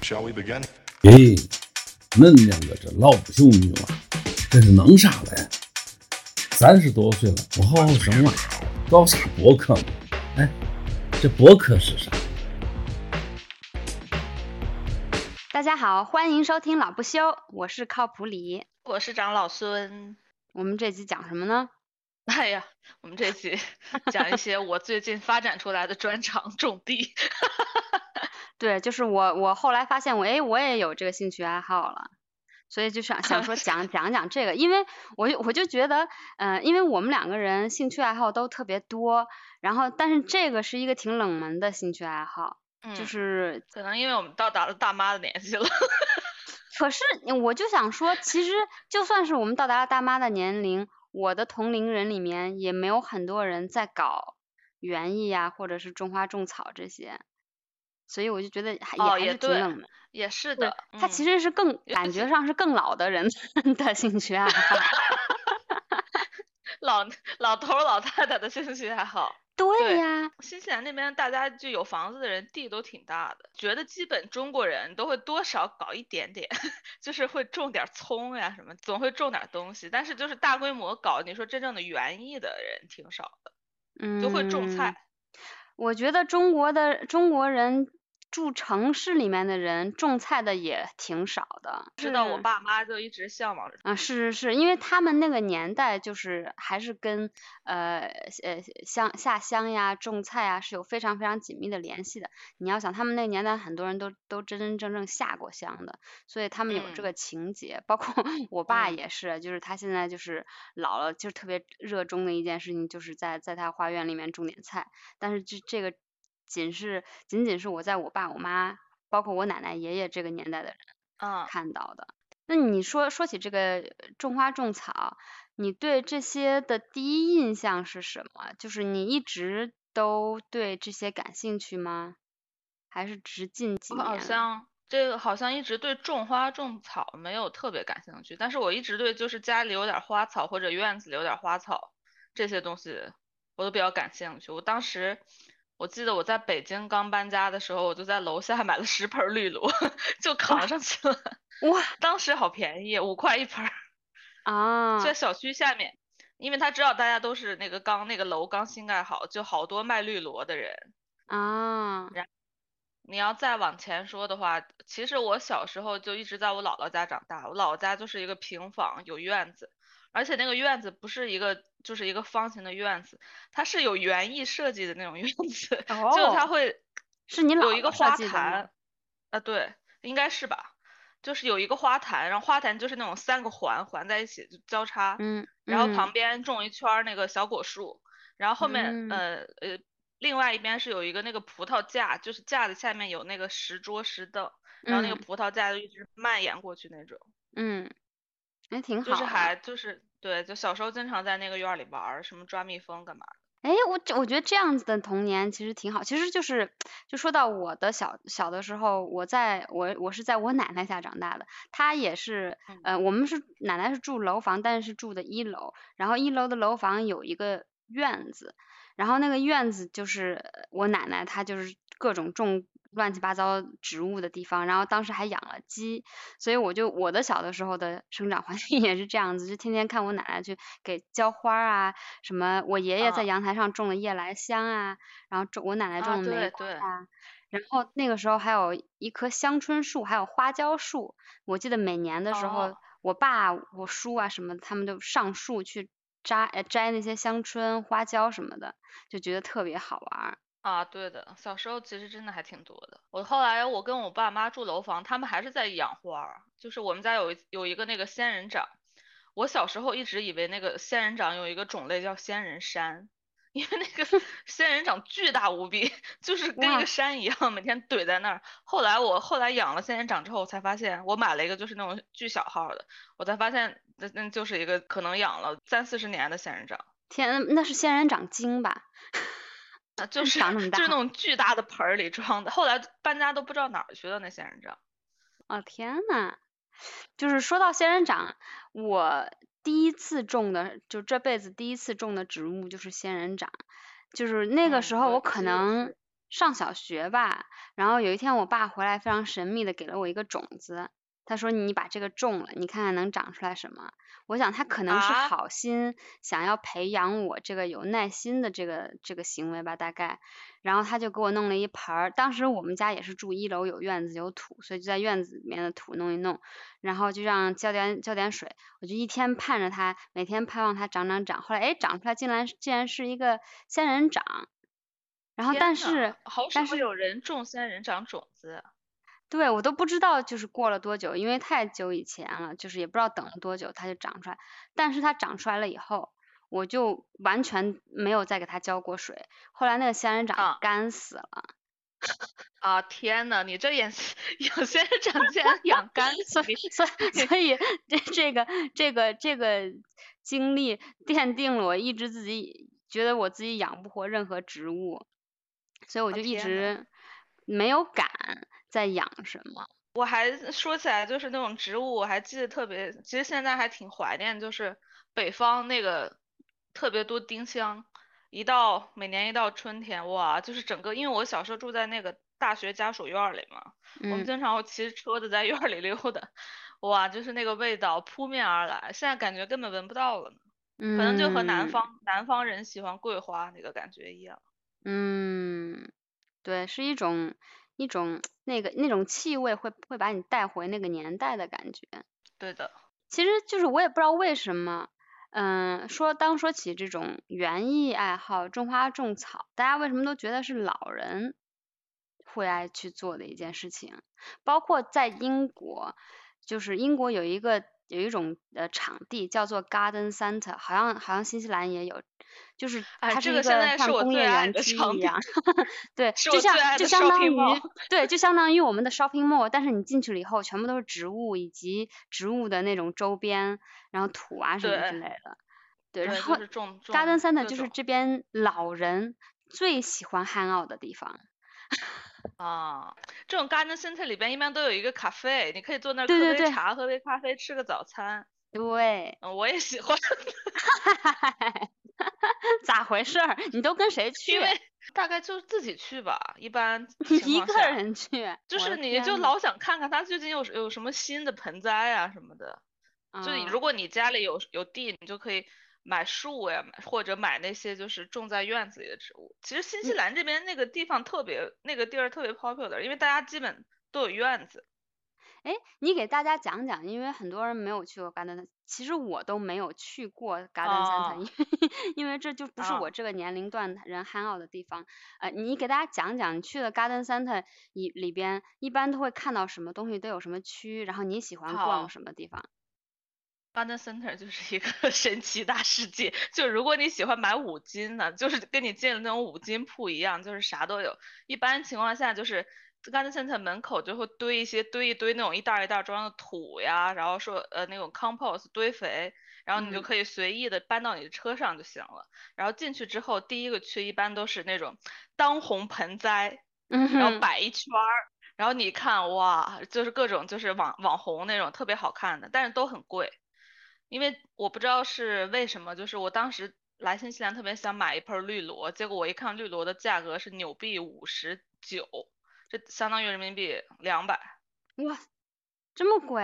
Shall we begin? 咦，恁两个这老不休女娃，这是弄啥嘞？三十多岁了，不好好生娃，搞啥博客嘛？哎，这博客是啥？大家好，欢迎收听老不休，我是靠谱李。我是长老孙。我们这集讲什么呢？哎呀，我们这集讲一些我最近发展出来的专长——种地。对，就是我，我后来发现我，哎，我也有这个兴趣爱好了，所以就想想说讲 讲讲这个，因为我就我就觉得，嗯、因为我们两个人兴趣爱好都特别多，然后但是这个是一个挺冷门的兴趣爱好，嗯，就是可能因为我们到达了大妈的年纪了。可是我就想说，其实就算是我们到达了大妈的年龄，我的同龄人里面也没有很多人在搞园艺呀，或者是种花种草这些，所以我就觉得还也哦，还是挺冷门。也是对的，，他其嗯实是更感觉上是更老的人的兴趣爱好。老老头老太太的兴趣爱好。对对呀，新西兰那边大家就有房子的人地都挺大的，觉得基本中国人都会多少搞一点点，就是会种点葱呀什么，总会种点东西。但是就是大规模搞，你说真正的园艺的人挺少的，嗯，就会种菜。我觉得中国的中国人住城市里面的人种菜的也挺少的。知道我爸妈就一直向往着。啊，是是是，因为他们那个年代就是还是跟呃呃乡下乡呀、种菜啊是有非常非常紧密的联系的。你要想，他们那个年代很多人都都真真正正下过乡的，所以他们有这嗯个情节。包括 我爸嗯也是，就是他现在就是老了，就是特别热衷的一件事情，就是在在他花园里面种点菜。但是这这个仅是仅仅是我在我爸我妈，包括我奶奶爷爷这个年代的人。嗯，看到的。那你说说起这个种花种草，你对这些的第一印象是什么？就是你一直都对这些感兴趣吗？还是只是近几我好？像这个好像一直对种花种草没有特别感兴趣，但是我一直对就是家里有点花草或者院子里有点花草这些东西我都比较感兴趣。我当时我记得我在北京刚搬家的时候，我就在楼下 买了十盆儿绿萝，就扛上去了。哇当时好便宜，五块一盆儿，啊在小区下面，因为他知道大家都是那个刚那个楼刚新盖好，就好多卖绿萝的人。啊然你要再往前说的话，其实我小时候就一直在我姥姥家长大。我姥姥家就是一个平房，有院子，而且那个院子不是一个就是一个方形的院子，它是有园艺设计的那种 院子，就是它哦，会是你有一个花？坛，啊对，应该是吧，就是有一个花坛，然后花坛就是那种三个环环在一起就交叉，嗯然后嗯旁边种一圈儿那个小果树，然后后面嗯呃呃，另外一边是有一个那个葡萄架，就是架子下面有那个石桌石凳，然后那个嗯葡萄架就一直蔓延过去那种，嗯，还挺好就是。还就是对，就小时候经常在那个院儿里玩儿，什么抓蜜蜂干嘛的。哎，我这我觉得这样子的童年其实挺好。其实就是，就说到我的小小的时候，我在我我是在我奶奶家长大的，她也是，嗯呃，我们是奶奶是住楼房，但是是住的一楼，然后一楼的楼房有一个院子，然后那个院子就是呃我奶奶她就是各种种乱七八糟植物的地方，然后当时还养了鸡，所以我就我的小的时候的生长环境 也是这样子，就天天看我奶奶去给浇花儿啊，什么我爷爷在啊阳台上种了夜来香啊，然后种我奶奶啊，种的玫瑰啊，然后那个时候还有一棵香椿树，还有花椒树。我记得每年的时候，哦，我爸、我叔啊什么，他们就上树去摘呃摘那些香椿、花椒什么的，就觉得特别好玩儿。啊，对的，小时候其实真的还挺多的。我后来我跟我爸妈住楼房，他们还是在养花儿，就是我们家有一有一个那个仙人掌，我小时候一直以为那个仙人掌有一个种类叫仙人山，因为那个 仙人掌巨大无比，就是跟一哇个山一样，每天怼在那儿。后来我后来养了仙人掌之后，我才发现我买了一个就是那种巨小号儿的，我才发现那那就是一个可能养了三四十年的仙人掌。天，那是仙人掌精吧？啊，就是长那么大就是那种巨大的盆儿里装的，后来搬家都不知道哪儿去了那仙人掌。哦天呐，就是说到仙人掌，我第一次种的，就这辈子第一次种的植物就是仙人掌。就是那个嗯时候我可能上小学吧，然后有一天我爸回来非常神秘的给了我一个种子，他说你把这个种了，你看看能长出来什么。我想他可能是啊好心，想要培养我这个有耐心的这个这个行为吧，大概。然后他就给我弄了一盆儿，当时我们家也是住一楼，有院子有土，所以就在院子里面的土弄一弄，然后就让浇点浇点水，我就一天盼着它，每天盼望它长长长。后来哎，长出来竟然竟然是一个仙人掌，然后天呐但是好但是少有人种仙人掌种子。对我都不知道就是过了多久，因为太久以前了，就是也不知道等了多久它就长出来。但是它长出来了以后，我就完全没有再给它浇过水。后来那个仙人掌啊干死了，啊天呐，你这养养仙人掌竟然养干 死所以所以所以 这这个这个这个经历奠定了我一直自己觉得我自己养不活任何植物，所以我哦就一直没有敢再养什么。我还说起来就是那种植物，我还记得特别，其实现在还挺怀念，就是北方那个特别多丁香，一到每年一到春天，哇，就是整个，因为我小时候住在那个大学家属院儿里嘛，我们嗯，经常会骑着车子在院儿里溜达，哇，就是那个味道扑面而来，现在感觉根本闻不到了呢，可能就和南嗯方南方人喜欢桂花那个感觉一样。嗯，对，是一种一种那个那种气味会会把你带回那个年代的感觉。对的，其实就是我也不知道为什么，嗯，说当说起这种园艺爱好，种花种草，大家为什么都觉得是老人会爱去做的一件事情？包括在英国，就是英国有一个有一种呃场地叫做 Garden Center，好像好像新西兰也有，就是它是一个像工业园区一样 对，就像就相当于对，就相当于我们的 shopping mall，但是你进去了以后，全部都是植物以及植物的那种周边，然后土啊什么之类的。对，对，然后 Garden Center 就是这边老人最喜欢 hang out 的地方。啊，这种 garden center 里边一般都有一个咖啡，你可以坐那儿喝杯茶，喝杯咖啡，吃个早餐。对，嗯，我也喜欢，咋回事儿？你都跟谁去因？为 大概就自己去吧，一般 你一个人去？就是你就老想看看它最近有有什么新的盆栽啊什么的。就你啊如果你家里有有地，你就可以买树呀，或者买那些就是种在院子里的植物。其实新西兰这边那个地方特别，那个地儿特别 popular，因为大家基本都有院子。哎，你给大家讲讲，因为很多人没有去过 Garden，其实我都没有去过 Garden Center，、哦因为因为这就不是哦我这个年龄段人 hang out 的地方。呃，你给大家讲讲，你去了 Garden Center 里里边，一般都会看到什么东西，都有什么区，然后你喜欢逛什么地方？Garden Center 就是一个 神奇大世界，就如果你喜欢买五金的，就是跟你进了那种五金铺一样，就是啥都有。一般情况下就是 Garden Center 门口就会堆一些堆一堆那种一袋儿一袋儿装的土呀，然后说呃那种 compost 堆肥，然后你就嗯可以随意的搬到你的车上就行了。然后进去之后，第一个区一般都是那种当红盆栽，嗯然后，摆一圈儿，然后你看哇，就是各种就是网网红那种特别好看的，但是都很贵。因为我不知道是为什么，就是我当时来新西兰特别想买一盆绿萝，结果我一看绿萝的价格是纽币五十九，这相当于人民币两百哇，这么贵？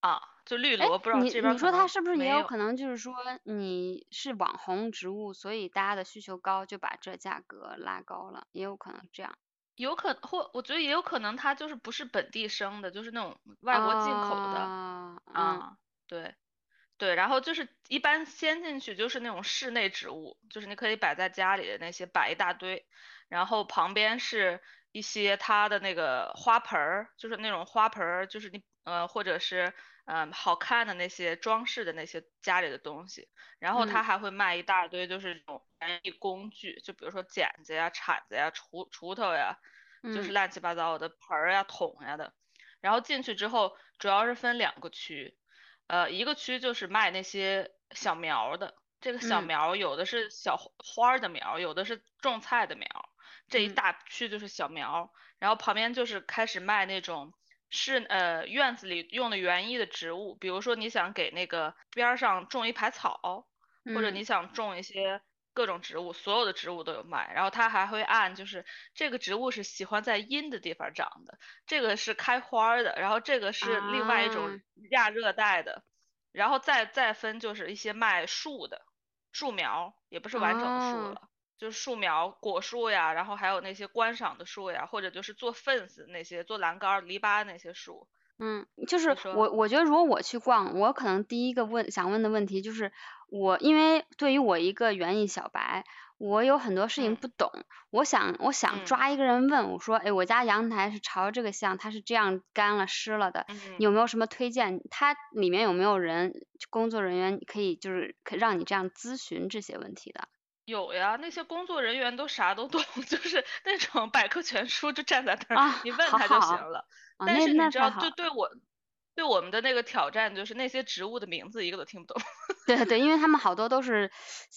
啊，就绿哎萝不知道你这边可能你说它是不是也有可能就是说你是网红植物，所以大家的需求高，就把这价格拉高了，也有可能这样。有可或我觉得也有可能它就是不是本地生的，就是那种外国进口的。啊，嗯啊，对，对，然后就是一般先进去就是那种室内植物，就是你可以摆在家里的那些摆一大堆，然后旁边是一些它的那个花盆儿，就是那种花盆儿，就是你呃或者是嗯、呃好看的那些装饰的那些家里的东西，然后它嗯。还会卖一大堆就是这种园艺工具，就比如说剪子呀、铲子呀、锄锄头呀，就是嗯。乱七八糟的盆儿呀、桶呀的。然后进去之后，主要是分两个区，呃，一个区就是卖那些小苗儿的，这个小嗯。苗儿有的是小花的苗儿，有的是种菜的苗儿，这一嗯。大区就是小苗儿，然后旁边就是开始卖那种是呃院子里用的园艺的植物，比如说你想给那个边儿上种一排草，或者嗯。你想种一些各种植物，所有的植物都有卖。然后它还会按就是这个植物是喜欢在阴的地方长的，这个是开花的，然后这个是另外一种亚热带的，然后再再分就是一些卖树的树苗，也不是完整的树了，就是树苗果树呀，然后还有那些观赏的树呀，或者就是做 fence 那些做栏杆篱笆那些树。嗯，就是我我觉得如果我去逛，我可能第一个问想问的问题就是。我因为对于我一个园艺小白，我有很多事情不懂。我想我想抓一个人问我说，哎，我家阳台是朝这个向，它是这样干了湿了的，有没有什么推荐？它里面有没有人工作人员可以就是可让你这样咨询这些问题的？有呀，那些工作人员都啥都懂，就是那种百科全书就站在那儿，你问他就行了。但是你知道，就对我。对我们的那个挑战就是那些植物的名字一个都听不懂。对对，因为他们好多都是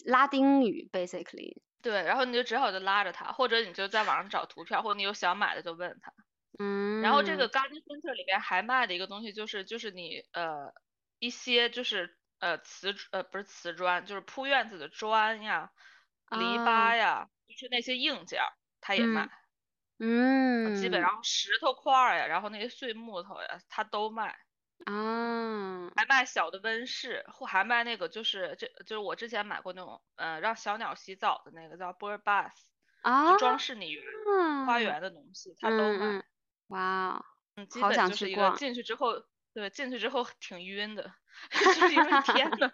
拉丁语，basically。对，然后你就只好就拉着他，或者你就在网上找图片，或者你有想买的就问他。嗯。然后这个 Garden Center 里边还卖的一个东西就是就是你呃一些就是呃瓷呃不是瓷砖，就是铺院子的砖呀、篱笆呀，就是那些硬件，他也卖。嗯。基本上石头块儿呀，然后那些碎木头呀，他都卖。啊，还卖小的温室，或还卖那个就是这就是我之前买过那种，呃，让小鸟洗澡的那个叫 bird bath，啊，就装饰你花园的东西，它都卖。哇，嗯，好想去逛。进去之后，对，进去之后挺晕的，就是因为 天呐，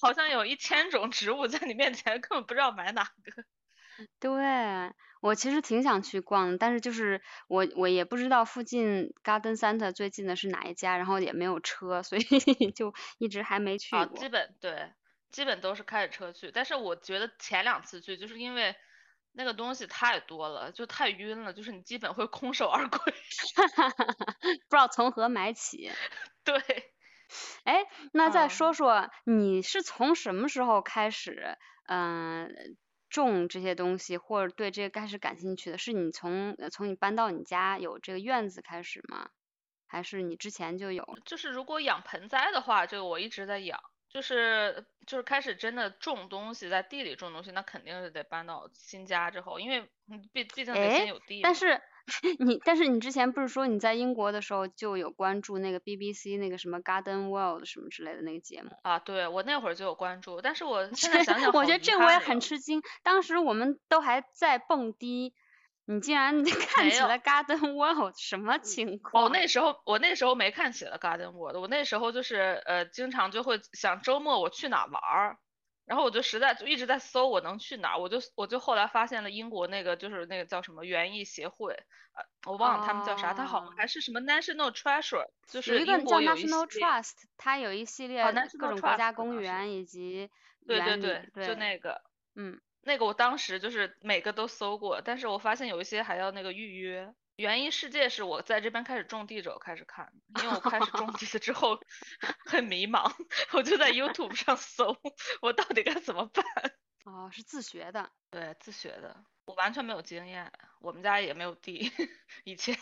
好像有一千种植物在你面前，根本不知道买哪个。对。我其实挺想去逛，但是就是我我也不知道附近 Garden Center 最近的是哪一家，然后也没有车，所以 就一直还没去过。基本对，基本都是开着车去。但是我觉得前两次去，就是因为那个东西太多了，就太晕了，就是你基本会空手而归。不知道从何买起。对。哎，那再说说你是从什么时候开始，嗯？种这些东西，或者对这个开始感兴趣的，是你从从你搬到你家有这个院子开始吗？还是你之前就有？就是如果养盆栽的话，这个我一直在养。就是就是开始真的种东西，在地里种东西，那肯定是得搬到新家之后，因为毕毕竟得先有地。但是。你但是你之前不是说你在英国的时候就有关注那个 BBC 那个什么 Garden World 什么之类的那个节目啊？对，我那会儿就有关注，但是我现在 想想，我觉得这我也很吃惊。当时我们都还在蹦迪，你竟然 看起了 Garden World，什么情况？我那时候我那时候没看起了 Garden World，我那时候就是呃经常就会想周末我去哪玩儿。然后我就实在就一直在搜我能去哪儿，我就我就后来发现了英国那个就是那个叫什么园艺协会，呃，我忘了他们叫啥，它好像还是什么 National Treasure，就是英国有一个叫 National Trust，它有一系列各种国家公园以及对对对，就那个，嗯，那个我当时就是每个都搜过，但是我发现有一些还要那个预约。园艺世界是我在这边开始种地之后开始看，因为我开始种地了之 后很迷茫，我就在 YouTube 上搜，我到底该怎么办？哦，是自学的。对，自学的，我完全没有经验，我们家也没有地，以前。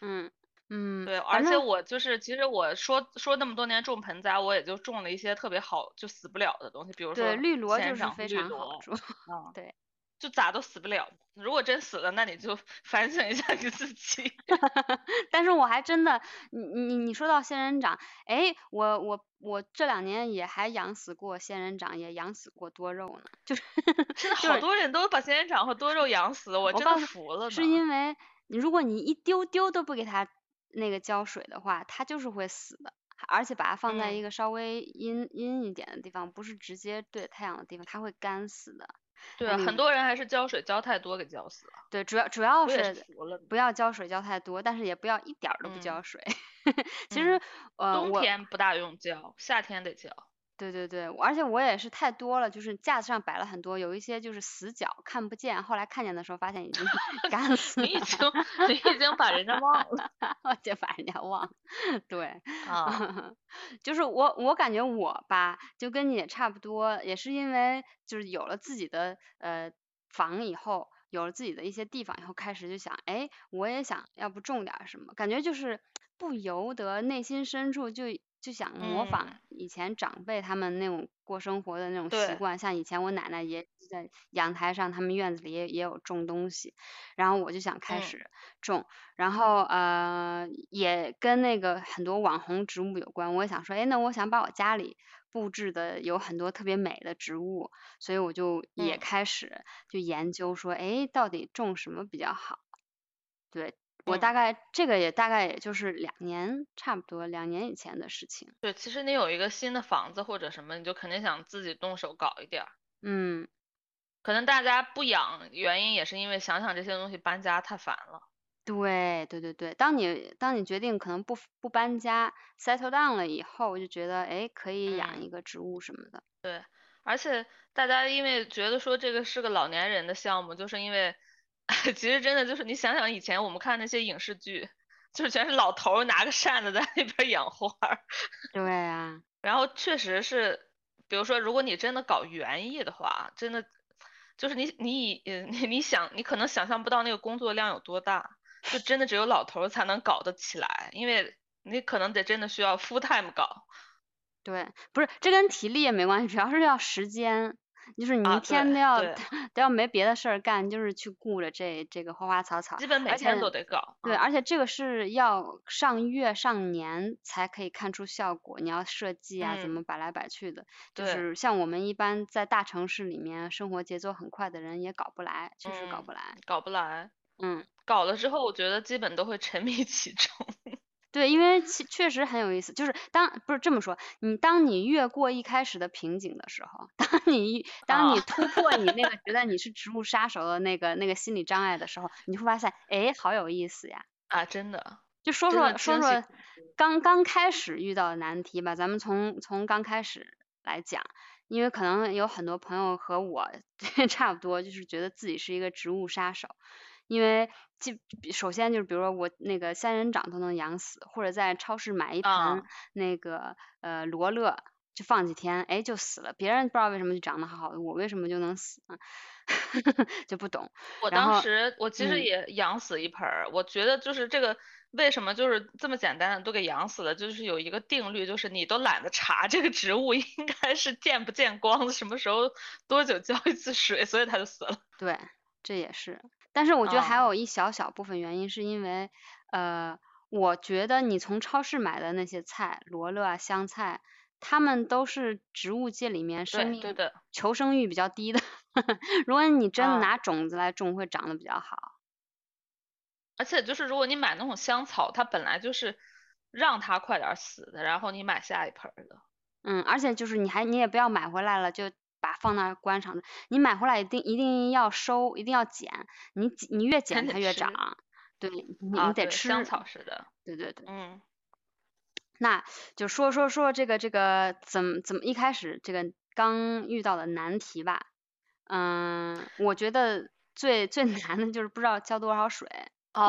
嗯嗯。对，而且我就是其实我说说那么多年种盆栽，我也就种了一些特别好就死不了的东西，比如说绿萝就是非常好种。嗯，对。就咋都死不了，如果真死了，那你就 反省一下你自己。但是我还真的，你你你说到仙人掌，哎，我我我这两年也还养死过仙人掌，也养死过多肉呢，就是 现在好多人都把仙人掌和多肉养死，我真的服了。是因为如果你一丢丢都不给它那个浇水的话，它就是会死的，而且把它放在一个稍微阴阴一点的地方，不是直接对太阳的地方，它会干死的。对，很多人还是浇水浇太多给浇死了。对，主要主要是不要浇水浇太多，但是也不要一点儿都不浇水。其实呃，冬天不大用浇，夏天得浇。对对对，而且我也是太多了，就是架子上摆了很多，有一些就是死角看不见，后来看见的时候发现已经 干 死了。你已经你已经把人家忘了，我就把人家忘了。对，啊，就是我我感觉我吧，就跟你也差不多，也是因为就是有了自己的呃房以后，有了自己的一些地方以后，开始就想，哎，我也想要不种点什么，感觉就是不由得内心深处就。就想模仿以前长辈他们那种过生活的那种习对。惯，像以前我奶奶也在阳台上，他们院子里也也有种东西，然后我就想开嗯。始种，然后呃也跟那个很多网红植物有关，我也想说，哎，那我想把我家里布置的有很多特别美的植物，所以我就也嗯。开始就研究说，哎，到底种什么比较好？对，我嗯大概这个也大概也就是两年，差不多两年以前的事情。对，其实你有一个新的房子或者什么，你就肯定想自己动手搞一点儿。嗯，可能大家不养，原因也是因为想想这些东西搬家太烦了。对对对对，当你当你决定可能不不搬家，settle down 了以后，就觉得哎可以养嗯一个植物什么的。对，而且大家因为觉得说这个是个老年人的项目，就是因为 其实真的就是你想想以前我们看那些影视剧，就是全是老头儿拿个扇子在那边养花儿，对啊，然后确实是，比如说如果你真的搞园艺的话，真的就是你你以呃你你想你可能想象不到那个工作量有多大，就真的只有老头儿才能搞得起来，因为你可能得真的需要 full time 搞。对，不是这跟体力也没关系，主要是要时间，就是你啊一天都要、对都要没别的事儿干，就是去顾着这这个花花草草。基本每天都得搞。对，嗯而且这个是要上月上年才可以看出效果，你要设计啊，怎嗯么摆来摆去的，就是像我们一般在大城市里面生活节奏很快的人也搞不来，确实搞嗯不来。搞不来，嗯，搞了之后，我觉得基本都会沉迷其中。对，因为其确实很有意思，就是当不是这么说，你当你越过一开始的瓶颈的时候，当你当你啊突破你那个觉得你是植物 杀手的那个那个心理障碍的时候，你会发现，哎，好有意思呀。啊，真的，就说说说说刚刚开始遇到的难题吧，咱们从从刚开始来讲，因为可能有很多朋友和我 差不多，就是觉得自己是一个植物杀手，因为既首先就是比如说我那个仙人掌都能养死，或者在超市买一盆啊那个呃罗勒。就放几天，哎，就死了。别人不知道为什么就长得好好的，我为什么就能死呢？就不懂。我当时我其实嗯也养死一盆儿，我觉得就是这个为什么就是这么简单的都给养死了，就是有一个定律，就是你都懒得查这个植物应该是见不见光，什么时候多久浇一次水，所以它就死了。对，这也是。但是我觉得还啊有一小小部分原因是因为，呃，我觉得你从超市买的那些菜，罗勒啊、香菜，它们都是植物界里面生命对对的，求生欲比较低的。如果你真的啊拿种子来种，会长得比较好。而且就是如果你买那种香草，它本来就是让它快点儿死的，然后你买下一盆儿的。嗯，而且就是你还你也不要买回来了就把放那儿观赏着，你买回来一定一定要收，一定要剪，你你越剪它越长。对，你你啊，得吃。对香草似的，对对对。嗯那就说说说这个这个怎么怎么一开始这个刚遇到的难题吧。嗯，我觉得最最 难的就是不知道浇多少水，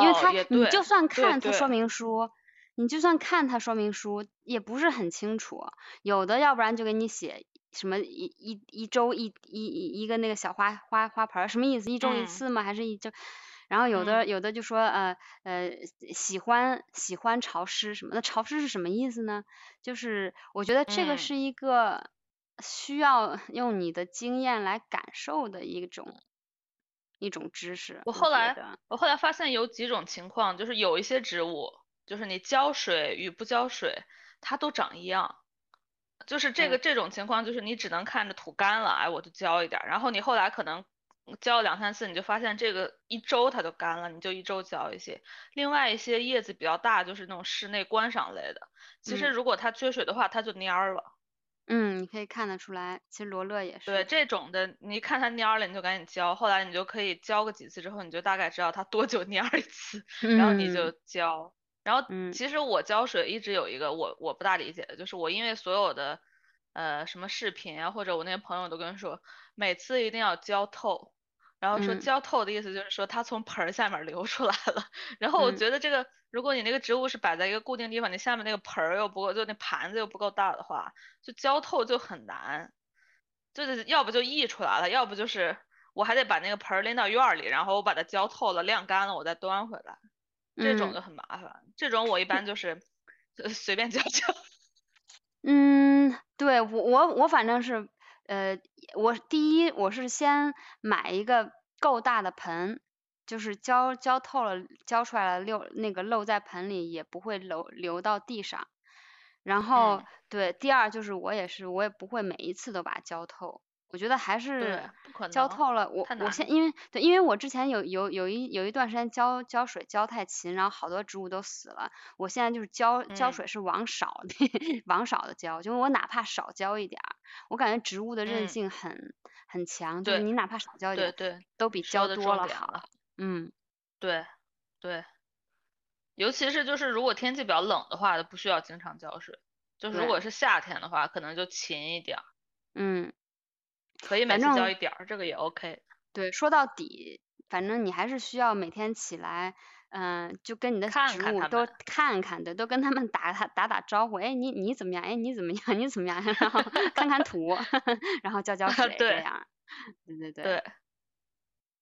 因为哦，它，你就算看它说明书，你就算看它说明书也不是很清楚，有的要不然就给你写什么一一一周一一一一个那个小花花花盆儿，什么意思？一周一嗯次吗？还是一周？然后有的有的就说呃呃喜欢喜欢潮湿什么的，潮湿是什么意思呢？就是我觉得这个嗯是一个需要用你的经验来感受的一种一种知识。我后来得我后来发现有几种情况，就是有一些植物，就是你浇水与不浇水，它都长一样。就是这个这种情况，就是你只能看着土干了，哎，我就浇一点儿，然后你后来可能浇两三次，你就发现这个一周它就干了，你就一周浇一些。另外一些叶子比较大，就是那种室内观赏类的，其实嗯如果它缺水的话，它就蔫儿了。嗯，你可以看得出来，其实罗勒也是。对这种的，你一看它蔫儿了，你就赶紧浇，后来你就可以浇个几次之后，你就大概知道它多久蔫儿一次，然后你就嗯浇。然后嗯其实我浇水一直有一个我我不大理解的，就是我因为所有的呃什么视频啊，或者我那些朋友都跟我说，每次一定要浇透。然后说嗯浇透的意思就是说它从盆儿下面流出来了。然后我嗯觉得这个，如果你那个植物是摆在一个固定地方，你下面那个盆儿又不够，就那盘子又不够大的话，就浇透就很难。就是要不就溢出来了，要不就是我还得把那个盆儿拎到院儿里，然后我把它浇透了、晾干了，我再端回来，这种嗯就很麻烦。这种我一般就是就随便浇浇。嗯，对我我我反正是，呃，我第一我是先买一个够大的盆，就是浇浇透了，浇出来了漏那个漏在盆里也不会流流到地上。然后嗯对，第二就是我也是，我也不会每一次都把它浇透。我觉得还是，浇透了，我。我现因为对，因为我之前有有有一有一段时间浇浇水浇太勤，然后好多植物都死了。我现在就是浇浇嗯水是往少的 往少的浇，就是我哪怕少浇一点儿，我感觉植物的韧嗯，性很很强，就是对你哪怕少浇一点儿，对对，都比浇多了。好。嗯，对对，尤其是就是如果天气比较冷的话，就不需要经常浇水。就是如，果是夏天的话，可能就勤一点儿，嗯，可以每次浇一点儿，这个也 OK。对，说到底，反正你还是需要每天起来，嗯、就跟你的植物都看，看看的，都跟他们打打 打打招呼，哎，你你怎么样？哎，你怎么样？你怎么样？然后看看土，然后浇浇水，这对样。对对对，对，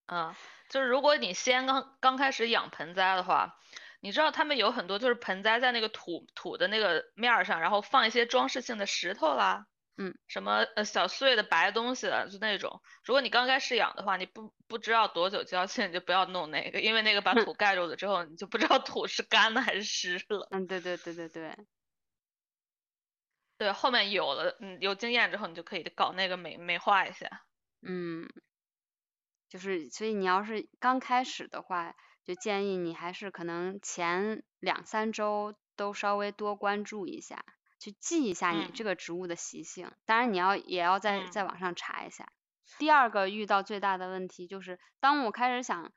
嗯，就是如果你先刚刚开始养盆栽的话，你知道他们有很多就是盆栽在那个土土的那个面儿上，然后放一些装饰性的石头啦，嗯什么呃小碎的白东西了，就那种。如果你刚开始养的话，你不不知道多久浇气，你就不要弄那个，因为那个把土盖住了之后，你就不知道土是干的还是湿了。嗯，对对对对对，对，后面有了，嗯，有经验之后，你就可以搞那个美美化一下。嗯，就是所以你要是刚开始的话，就建议你还是可能前两三周都稍微多关注一下，去记一下你这嗯个植物的习性。当然你要也要在在嗯网上查一下。第二个遇到最大的问题就是，当我开始想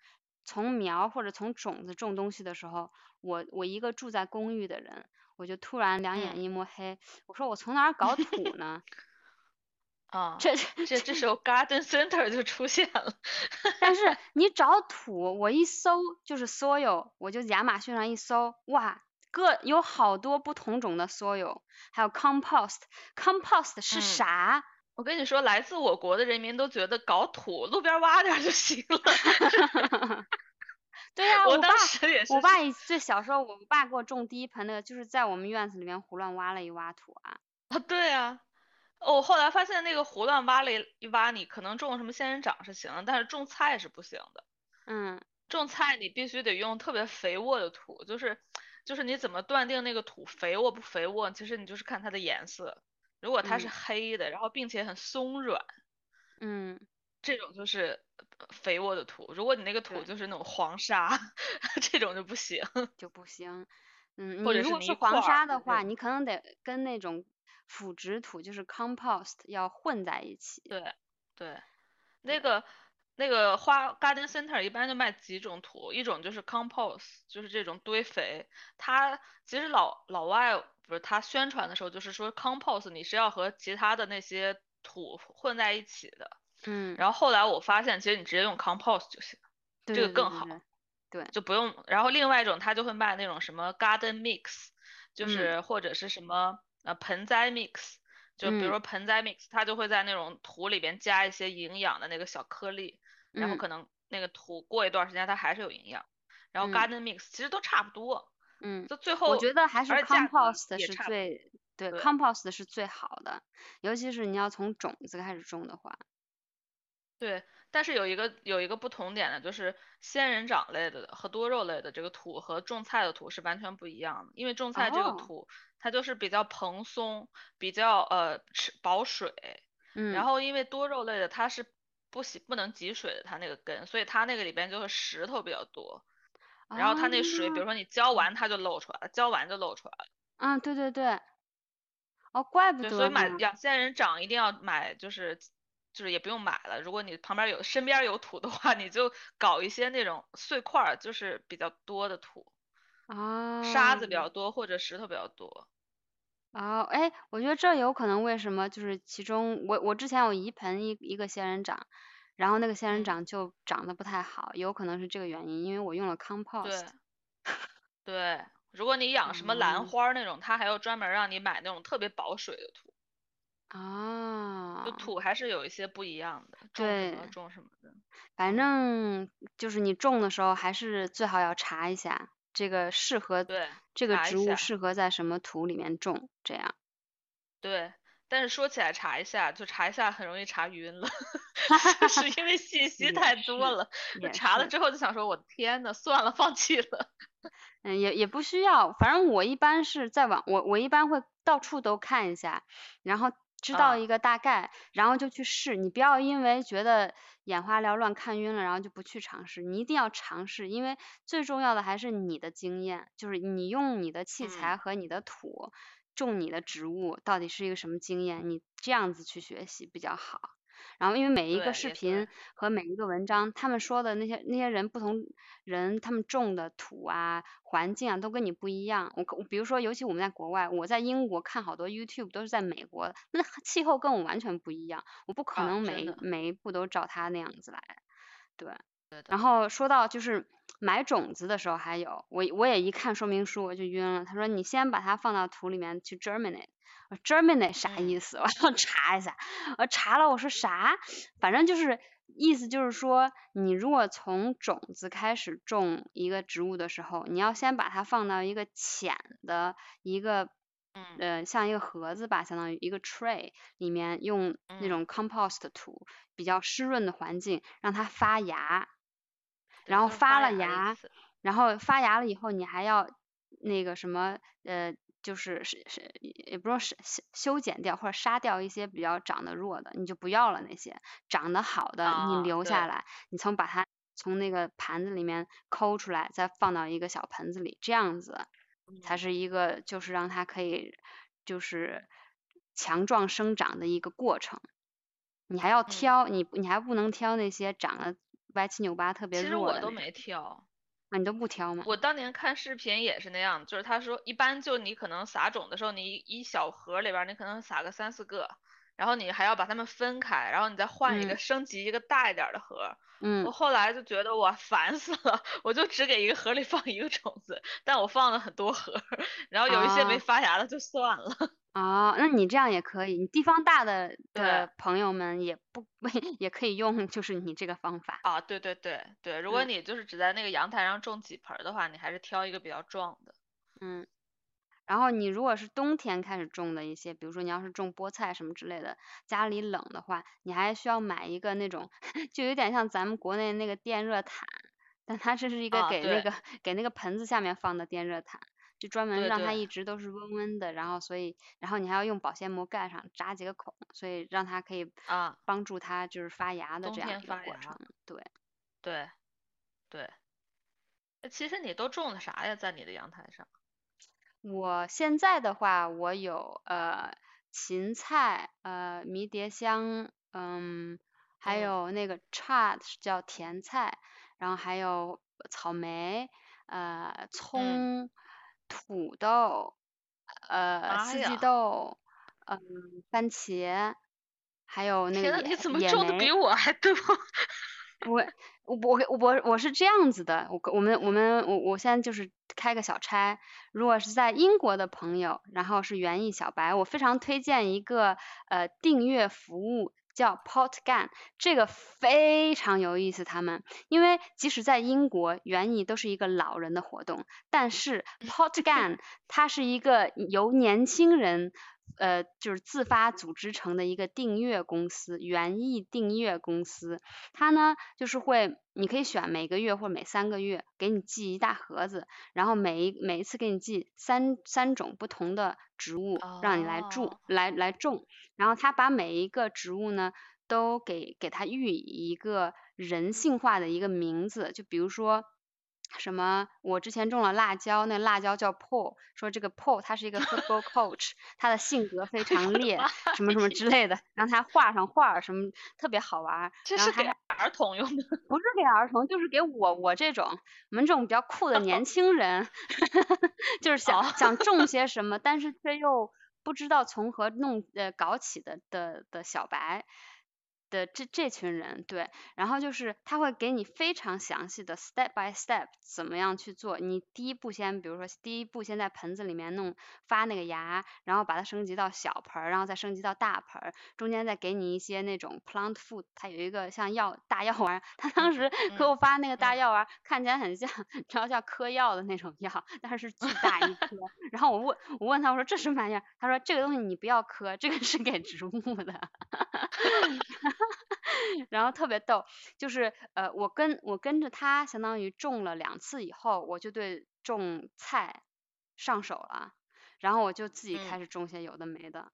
从苗或者从种子种东西的时候，我我一个住在公寓的人，我就突然两眼嗯一抹黑，我说我从哪儿搞土呢？啊，这这这时候 garden center 就出现了。但是 你找土，我一搜就是 soil，我就亚马逊上一搜，哇，各有好多不同种的 soil，还有 compost，compost 是嗯啥？我跟你说，来自我国的人民都觉得搞土，路边挖点就行了。对呀、我当我爸，时也是我爸以最小时候，我爸给我种第一盆那个，就是在我们院子里面胡乱挖了一挖土啊。啊，对啊。哦我后来发现那个胡乱挖了一一挖，你可能种什么仙人掌是行的，但是种菜是不行的。嗯种菜你必须得用特别肥沃的土，就是就是你怎么断定那个土肥沃不肥沃？其实你就是看它的颜色，如果它是嗯黑的，然后并且很松软，嗯，这种就是呃肥沃的土。如果你那个土就是那种黄沙，这种就不行。就不行。嗯，或者是你如果是黄沙的话，你可能得跟那种腐殖土，就是 compost 要混在一起。对对，对那个那个花 garden center 一般就卖几种土，一种就是 compost，就是这种堆肥。它其实老老外不是他宣传的时候就是说 compost 你是要和其他的那些土混在一起的。嗯，然后后来我发现，其实你直接用 compost 就行，对这个更好。对就不用，然后另外一种他就会卖那种什么 garden mix，就嗯是或者是什么呃盆栽 mix，就比如嗯说盆栽 mix，它就会在那种土里边加一些营养的那个小颗粒，然后嗯。可能那个土过一段时间它还是有营养，然后嗯。garden mix 其实都差不多，嗯，就最后我觉得还是 compost 是最对对。compost 是最好的，尤其是你要从种子开始种的话。对，但是有一个有一个不同点的，就是仙人掌类的和多肉类的这个土和种菜的土是完全不一样的，因为种菜这个哦。土它就是比较蓬松，比较呃吃保水，嗯，然后因为多肉类的它是不洗不能集水的，它那个根，所以它那个里边就是石头比较多，然后它那水，比如啊说你浇完它就漏出来了，浇完就漏出来了。嗯，对对对，哦，怪不，得所以买。养仙人掌一定要买，就是就是也不用买了。如果你旁边有身边有土的话，你就搞一些那种碎块儿，就是比较多的土，啊，沙子比较多或者石头比较多。哦，哎，我觉得这有可能为什么就是其中我我之前有一盆一一个仙人掌，然后那个仙人嗯掌就长得不太好，有可能是这个原因，因为我用了 compost。对对，如果你养什么兰嗯花儿那种，它还要专门让你买那种特别保水的土，啊，就土还是有一些不一样的，种什么对种什么的。反嗯正就是你种的时候还是最好要查一下这个适合对，这个植物适合在什么土里面种，这样。对，但是说起来查一下，就查一下很容易查晕了，就是因为信息太多了，查了之后就想说，我的天呐，算了，放弃了。嗯，也也不需要，反正我一般是在网，我我一般会到处都看一下，然后知道啊一个大概，然后就去试。你不要因为觉得眼花缭乱、看晕了，然后就不去尝试。你一定要尝试，因为最重要的还是你的经验，就是你用你的器嗯材和你的土种你的植物到底是一个什么经验，你这样子去学习比较好。然后因为每一个视频和每一个文章，他们说的那些那些人不同人，他们种的土啊、环境啊都跟你不一样。我我比如说，尤其我们在国外，我在英国看好多 YouTube 都是在美国，那气候跟我完全不一样，我不可啊能每每一步都照他那样子来。对，然后说到就是买种子的时候，还有我我也一看说明书我就晕了。他说你先把它放到土里面去 germinate。我 germinate 啥嗯意思？我要查一下。我查了，我说啥？反正就是意思就是说，你如果从种子开始种一个植物的时候，你要先把它放到一个浅的一个。嗯呃，像一个盒子吧，相当于一个 tray 里面用那嗯种 compost 土，比较湿润的环境，让它发芽。然后发了芽然后发芽了以后，你还要那个什么呃，就是是是也不说是修修剪掉或者杀掉一些比较长得弱的，你就不要了那些长得好的你留下来，你从把它从那个盘子里面抠出来，再放到一个小盆子里，这样子才嗯是一个就是让它可以就是强壮生长的一个过程。你还要嗯挑，你你还不能挑那些长得歪七扭八、特别弱的其实我都没挑。你都不挑吗？我当年看视频也是那样，就是他说一般就你可能撒种的时候，你一小盒里边你可能撒个三四个，然后你还要把它们分开，然后你再换一个嗯升级一个大一点儿的盒儿。我嗯，后来就觉得我烦死了，我就只给一个盒里放一个种子，但我放了很多盒，然后有一些没啊发芽的就算了。哦，那你这样也可以，你地方大的的朋友们也不 也可以用，就是你这个方法。啊，对对对对，如果嗯你就是只在那个阳台上种几盆的话，你还是挑一个比较壮的。嗯，然后你如果是冬天开始种的一些，比如说你要是种菠菜什么之类的，家里冷的话，你还需要买一个那种，就有点像咱们国内那个电热毯，但它这是一个给那个给那个盆子下面放的电热毯，就专门让它一直都是温温的，然后所以然后你还要用保鲜膜盖上，扎几个孔，所以让它可以啊，帮助它就是发芽的这样一个过程。对，对对。其实你都种的啥呀，在你的阳台上？我现在的话，我有呃芹菜，呃迷迭香，嗯，还嗯有那个 chard 是叫甜菜，然后还有草莓，呃嗯，葱，土豆，呃妈四季呀！豆，嗯番茄，还有那个天呐，你野怎么野。种的比我还多？我我我我我是这样子的，我我们我们我我现在就是开个小差，如果是在英国的朋友，然后是园艺小白，我非常推荐一个呃订阅服务叫 Potgan，这个非常有意思，他们因为即使在英国，园艺都是一个老人的活动，但是 Potgan 它是一个由年轻人。呃，就是自发组织成的一个订阅公司，园艺订阅公司。它呢就是会，你可以选每个月或者每三个月给你寄一大盒子，然后每一每一次给你寄三三种不同的植物，让你来种哦，来来种。然后他把每一个植物呢都给给它寓以一个人性化的一个名字，就比如说。什么？我之前种了辣椒，那辣椒叫 Paul，说这个 Paul 他是一个 football coach，他的性格非哎常 烈，什么什么！之类的，让他画上画儿，什么特别好玩儿。这是给然后他还儿童用的。不是给儿童，就是给我我这种我们这种比较酷的年轻人，就是想哦，想种些什么，但是却又不知道从何弄呃搞起的的的小白。的这这群人，对，然后就是他会给你非常详细的 step by step 怎么样去做。你第一步先，比如说第一步先在盆子里面弄发那个芽，然后把它升级到小盆儿，然后再升级到大盆儿，中间再给你一些那种 plant food，它有一个像药大药丸，他当时给我发那个大药丸，看起来很像，知道叫嗑药的那种药，但是巨大一颗。然后我问我问他我说这什么玩意儿？他说这个东西你不要嗑，这个是给植物的。然后特别逗，就是呃，我跟我跟着他，相当于种了两次以后，我就对种菜上手了，然后我就自己开始种些有的没的，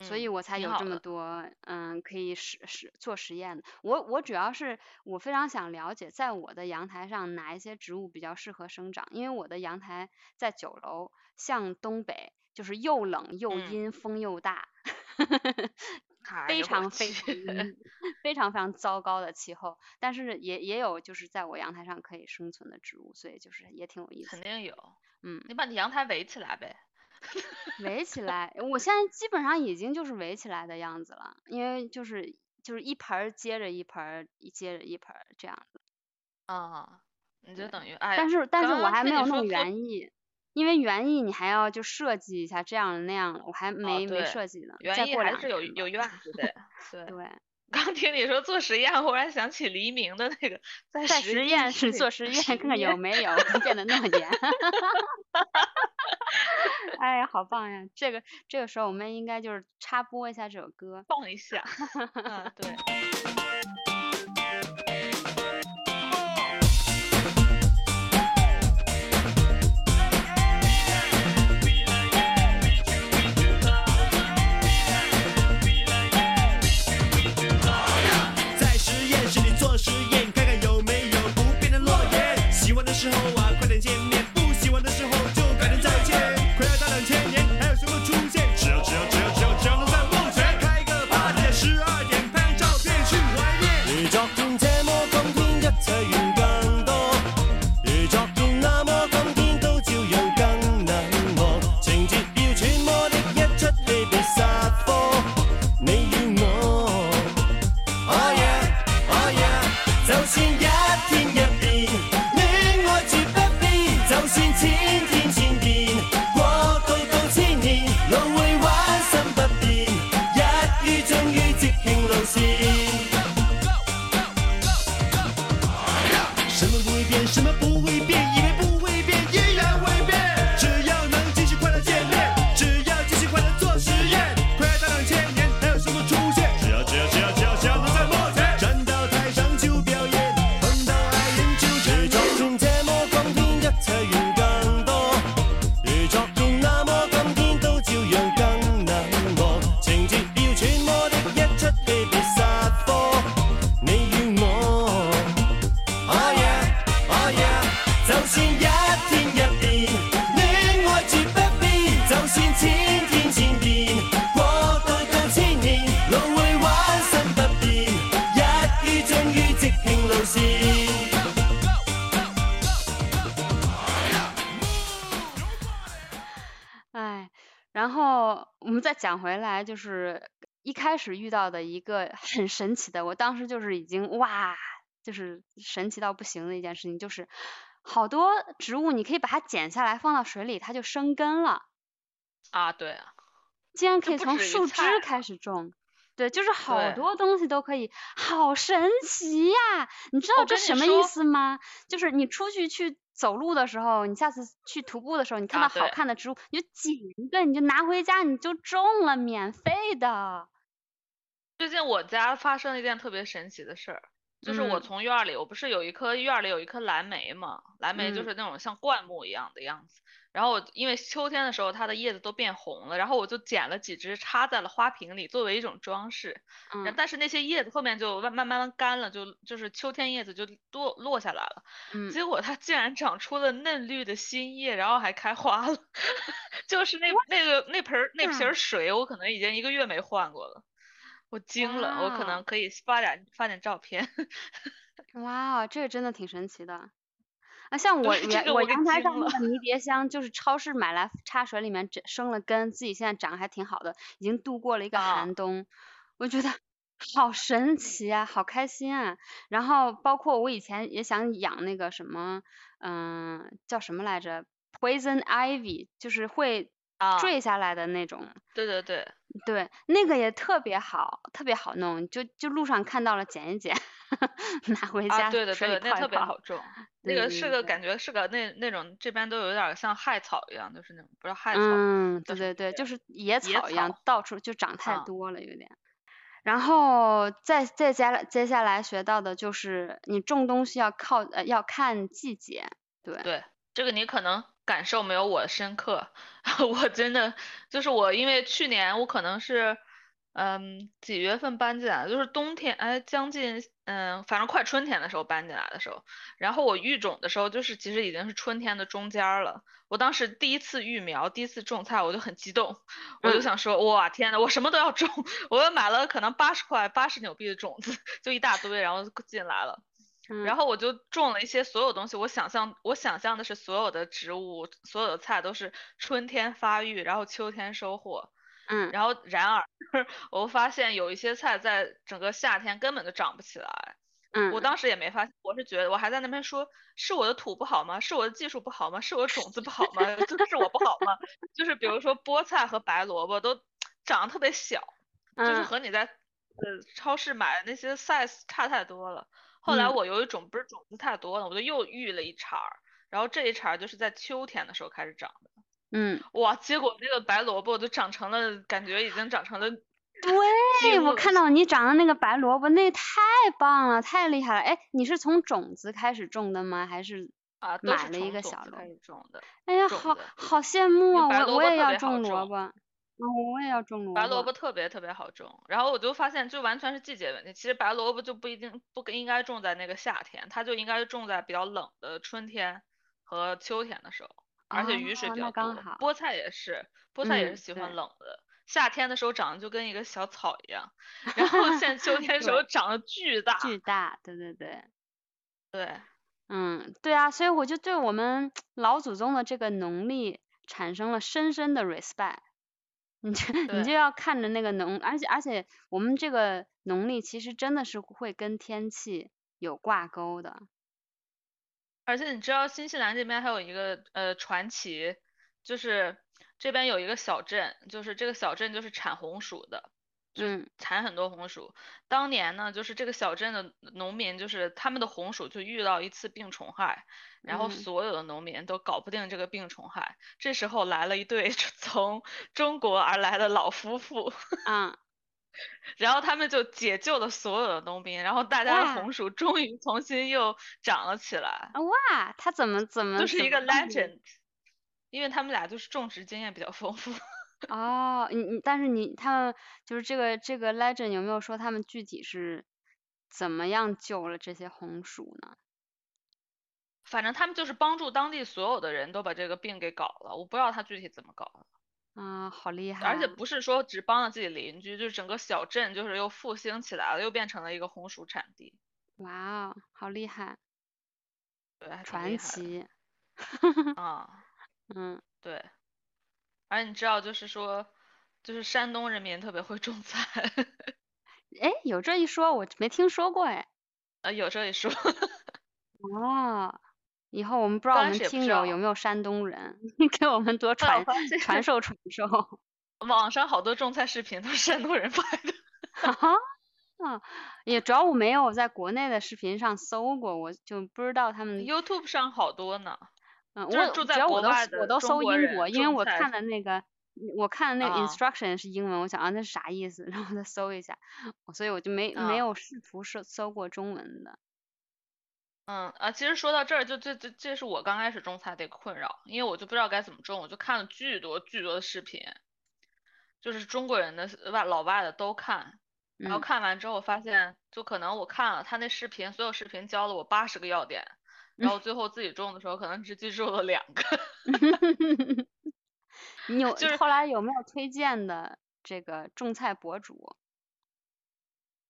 所以我才有这么多嗯可以实实做实验的。我我主要是我非常想了解，在我的阳台上哪一些植物比较适合生长，因为我的阳台在九楼，向东北，就是又冷又阴，风又大。非常非常 非常非常糟糕的气候，但是也也有就是在我阳台上可以生存的植物，所以就是也挺有意思。肯定有，嗯，你把你阳台围起来呗。围 起来，我现在基本上已经就是围起来的样子了，因为就是就是一盆接着一盆，一接着一盆这样子。啊，你就等于哎。但是但是我还没有弄园艺。因为园艺你还要就设计一下这样那样的，我还没没设计呢。园艺还是有有院子的。对。对。刚听你说做实验，忽然想起黎明的那个在实验室做实 验，看看有没有变得诺言。哎呀，好棒呀！这个这个时候我们应该就是插播一下这首歌，放一下。嗯，对。讲回来就是一开始遇到的一个很神奇的，我当时就是已经哇，就是神奇到不行的一件事情，就是好多植物你可以把它剪下来放到水里，它就生根了。啊，对啊，竟然可以从树枝开始种，对，就是好多东西都可以，好神奇呀！你知道这什么意思吗？就是你出去去。走路的时候，你下次去徒步的时候，你看到好看的植物，你就捡一个，你就拿回家，你就种了，免费的。最近我家发生了一件特别神奇的事儿。就是我从院里，我不是有一棵院里有一棵蓝莓嘛，蓝莓就是那种像灌木一样的样子。然后我因为秋天的时候它的叶子都变红了，然后我就捡了几枝插在了花瓶里作为一种装饰。嗯。但是那些叶子后面就慢慢慢慢干了，就就是秋天叶子就落落下来了。嗯。结果它竟然长出了嫩绿的新叶，然后还开花了。就是那那个那盆那瓶水，我可能已经一个月没换过了。我惊了，我可能可以发点发点照片。哇，这个真的挺神奇的。啊，像我我阳台上那个迷 迭香，就是超市买来插水里面生了根，自己现在长得还挺好的，已经度过了一个寒冬。我觉得 好神奇啊，好开心啊。然后包括我以前也想养那个什么，嗯，叫什么来着？Poison ivy，就是会啊，坠下来的那种。对对对，对，那个也特别好，特别好弄，就就路上看到了捡一捡，拿回啊，家对的对的，那。特别好种，那个是个对对感觉是个那那种这边都有点像害草一样，就是那种不是害草嗯，对对对，就是野野草一样，到处就长太啊，多了，有点。然后再再加来接下来学到的就是你种东西要靠呃要看季节，对，对，这个你可能感受没有我深刻，我真的就是我因为去年我可能是。嗯，几月份搬进来的？就是冬天，哎，将近，嗯，反正快春天的时候搬进来的时候。然后我育种的时候，就是其实已经是春天的中间儿了。我当时第一次育苗，第一次种菜，我就很激动，我就嗯想说，哇，天呐，我什么都要种，我又买了可能八十块、八十纽币的种子，就一大堆，然后进来了。然嗯后我就种了一些所有东西，我想象我想象的是所有的植物、所有的菜都是春天发育，然后秋天收获。嗯然后然而 我发现有一些菜在整个夏天根本就长不起来。嗯我嗯当时也没发现，我是觉得我还在那边说，是我的土不好吗？是我的技术不好吗？是我种子不好吗？就是我不好吗？就是比如说菠菜和白萝卜都长得特别小，就是嗯和你在呃超市买的那些 size 差太多了。后来嗯我有一种不是种子太多了，我就又育了一茬儿，然后这一茬儿就是在秋天的时候开始长的。嗯，哇，结果那个白萝卜都长成了，感觉已经长成了对，我看到你长的那个白萝卜，那太棒了，太厉害了。哎，你是从种子开始种的吗？还是啊，都买了一个小萝卜？种的，哎呀，好，好羡慕啊！白我我也要种，萝卜，嗯，我也要种萝卜白萝。卜特别特别好种。然后我就发现，就完全是季节问题。其实白萝卜就不一定不应该种在那个夏天，它就应该种在比较冷的春天和秋天的时候，而且雨水哦，比较刚好。菠菜也是，菠菜也是嗯，喜欢，冷的，夏天的时候长得就跟一个小草一样，然后现在秋 天的时候，长得巨大。巨大，对对对。对。嗯，对啊，所以我就对我们 老祖宗的这个农历产生了深深的 respect。你就你就，要看着那个农，而且而且我们这个农历其实真的是会跟天气有挂钩的。而且你知道新西兰这边还有一个呃传奇，就是这边有一个小镇，就是这个小镇就是产红薯的，就是产很多红薯。当年呢，就是这个小镇的农民，就是他们的红薯就遇到一次病虫害，然后嗯所有的农民都搞不定这个病虫害。这时候来了一对 从中国而来的老夫妇，啊然后他们就解救了所有的农民，然后大家的红薯终于重新又长了起来。啊哇，他怎么怎么就是一个 legend，因为他们俩就是种植经验比较丰富。哦，你你但是你他们就是这个这个 legend 有没有说他们具体是怎么样救了这些红薯呢？反正他们就是帮助当地所有的人都把这个病给搞了，我不知道他具体怎么搞的，啊，好厉害而且啊！不是说只帮了自己邻居，就是整个小镇就是又复兴起来了，又变成了一个红薯产地，哇哦，好厉害，对，传奇。啊，嗯，对。而你知道，就是说，就是山东人民特别会种菜，哎，有这一说，我没听说过哎。呃，有这一说。哦，以后我们不知道我们听友有没有山东人，给我们多传传授传授。网上好多种菜视频都是山东人拍的。哈哈啊，也主要我没有在国内的视频上搜过，我就不知道他们。YouTube 上好多呢。嗯，我主要我都我都搜英国，因为我看的那个我看的那个啊 instruction 是英文，我想啊那是啥意思，然后再搜一下，所以我就没没啊有试图搜搜过中文的。嗯啊，其实说到这儿，就这这这是我刚开始种菜的一个困扰，因为我就不知道该怎么种，我就看了巨多巨多的视频，就是中国人的外老外的都看，然后嗯看完之后发现，就可能我看了他那视频，所有视频教了我八十个要点，然后最后自己种的时候可能只记住了两个。你有就是后来有没有推荐的这个种菜博主？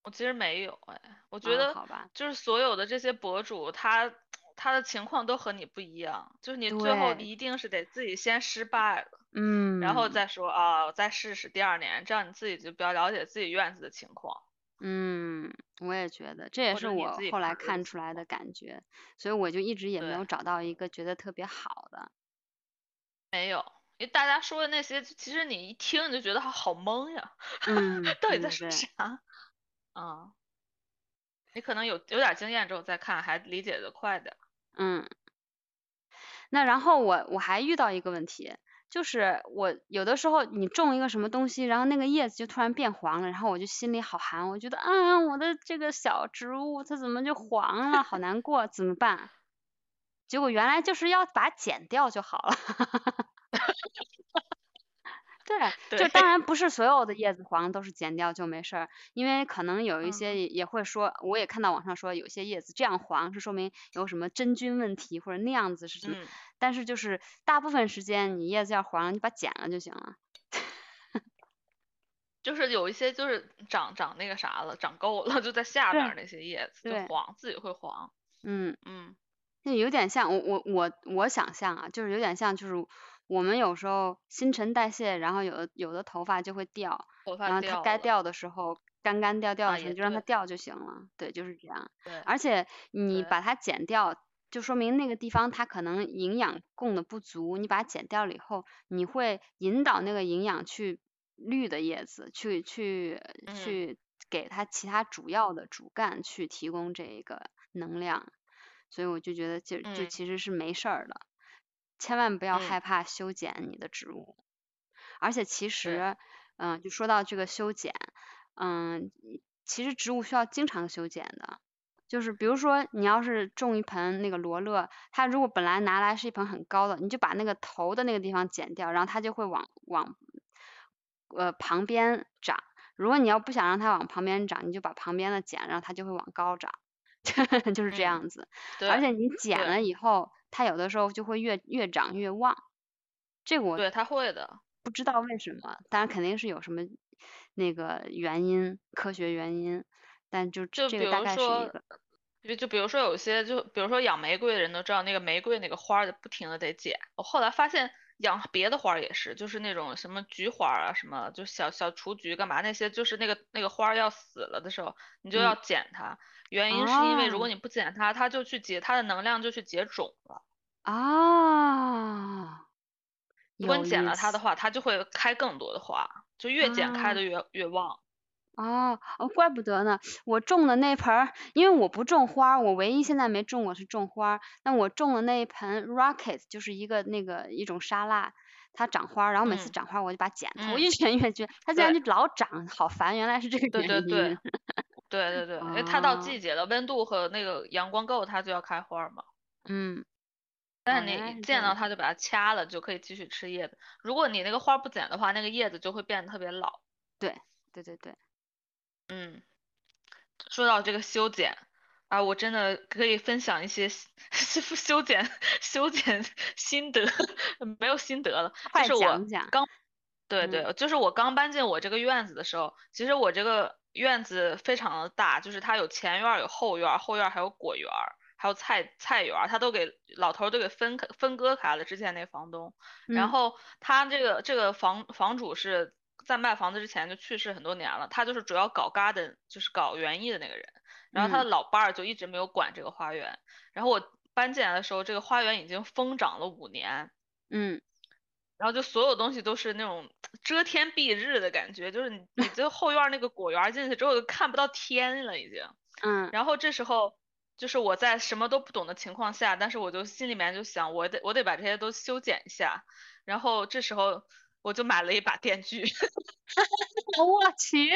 我其实没有哎，我觉啊，得好吧，就是所有的这些博主，他他的情况都和你不一样，就是你最后一定是得自己先失败了。嗯，然后再说啊，我再试试第二年，这样你自己就比较了解自己院子的情况。嗯，我也觉得，这也是我后来看出来的感觉，所以我就一直也没有找到一个觉得特别好的。没有，因为大家说的那些，其实你一听你就觉得好好懵呀，嗯，到底在说啥？嗯，你可能有有点经验之后再看，还理解的快点儿。嗯。那然后我我还遇到一个问题，就是我有的时候你种一个什么东西，然后那个叶子就突然变黄了，然后我就心里好寒，我觉得啊，我的这个小植物它怎么就黄了，好 难过，怎么办？结果原来就是要把它剪掉就好了。对，就当然不是所有的叶子黄都是剪掉就没事儿，因为可能有一嗯些也也会说，我也看到网上说有些叶子这样黄是说明有什么真菌问题或者那样子是什么，嗯，但是就是大部分时间你叶子要黄，你把它剪了就行了。就是有一些就是长长那个啥了，长够了，就在下对边那些叶子就黄，自己会黄。嗯，嗯那有点像我我我我想象啊，就是有点像就是我们有时候新陈代谢，然后有的有的头发就会掉，头然后它该掉的时候干干掉掉啊的时候就让它掉就行了，对，就是这样。对而且你把它剪掉，就说明那个地方它可能营养供的不足，你把它剪掉了以后，你会引导那个营养去绿的叶子，去去嗯。去给它其他主要的主干去提供这个能量，所以我就觉得就就嗯。其实是没事儿的，千万不要嗯害怕修剪你的植物。而且其实，嗯、就说到这个修剪，嗯，其实植物需要经常修剪的。就是比如说，你要是种一盆那个罗勒，它如果本来拿来是一盆很高的，你就把那个头的那个地方剪掉，然后它就会往往呃旁边长。如果你要不想让它往旁边长，你就把旁边的剪，然后它就会往高长，就是这嗯样子。对而且你剪了以后，它有的时候就会越越长越旺。这个我对，它会的。不知道为什么，当然肯定是有什么那个原因，科学原因，但就这个大概是一如说个，就就比如说有些就比如说养玫瑰的人都知道那个玫瑰那个花儿得不停的得剪。我后来发现养别的花儿也是，就是那种什么菊花啊什么，就小小雏菊干嘛那些，就是那个那个花儿要死了的时候，你就嗯要剪它。原因是因为如果哦你不剪它，它就去结它的能量就去结种了。啊，如果你剪了它的话，它就会开更多的花，就越剪开啊的越越旺。哦哦，怪不得呢！我种的那盆儿，因为我不种花儿，我唯一现在没种过是种花儿。那我种的那一盆 rocket 就是一个那个一种沙拉，它长花儿，然后每次嗯长花儿我就把它剪 它，我嗯越剪越觉得它竟然对就老长，好烦，原来是这个对原因。对对对对对，因为它到哦季节了，温度和那个阳光够，它就要开花儿嘛。嗯，但是哦原来是这你见到样它就把它掐了，就可以继续吃叶子。如果你那个花儿不剪的话，那个叶子就会变得特别老。对对对对，嗯，说到这个修剪啊，我真的可以分享一些修 修剪修剪心得，没有心得了，就快是我讲讲。刚，对嗯对，就是我刚搬进我这个院子的时候，其实我这个院子非常的大，就是它有前院儿有后院儿，后院儿还有果园儿，还有菜菜园儿，它都给老头儿都给分开分割开了，之前那房东。然嗯后他这个这个房房主是在卖房子之前就去世很多年了，他就是主要搞 garden，就是搞园艺的那个人。然后他的嗯老伴儿就一直没有管这个花园。然后我搬进来的时候，这个花园已经疯长了五年，嗯然后就所有东西都是那种遮天蔽日的感觉，就是你你这后院儿那个果园儿进去之后就看不到天了已经。嗯然后这时候就是我在什么都不懂的情况下，但是我就心里面就想，我得我得把这些都修剪一下。然后这时候我就买了一把电锯，我去，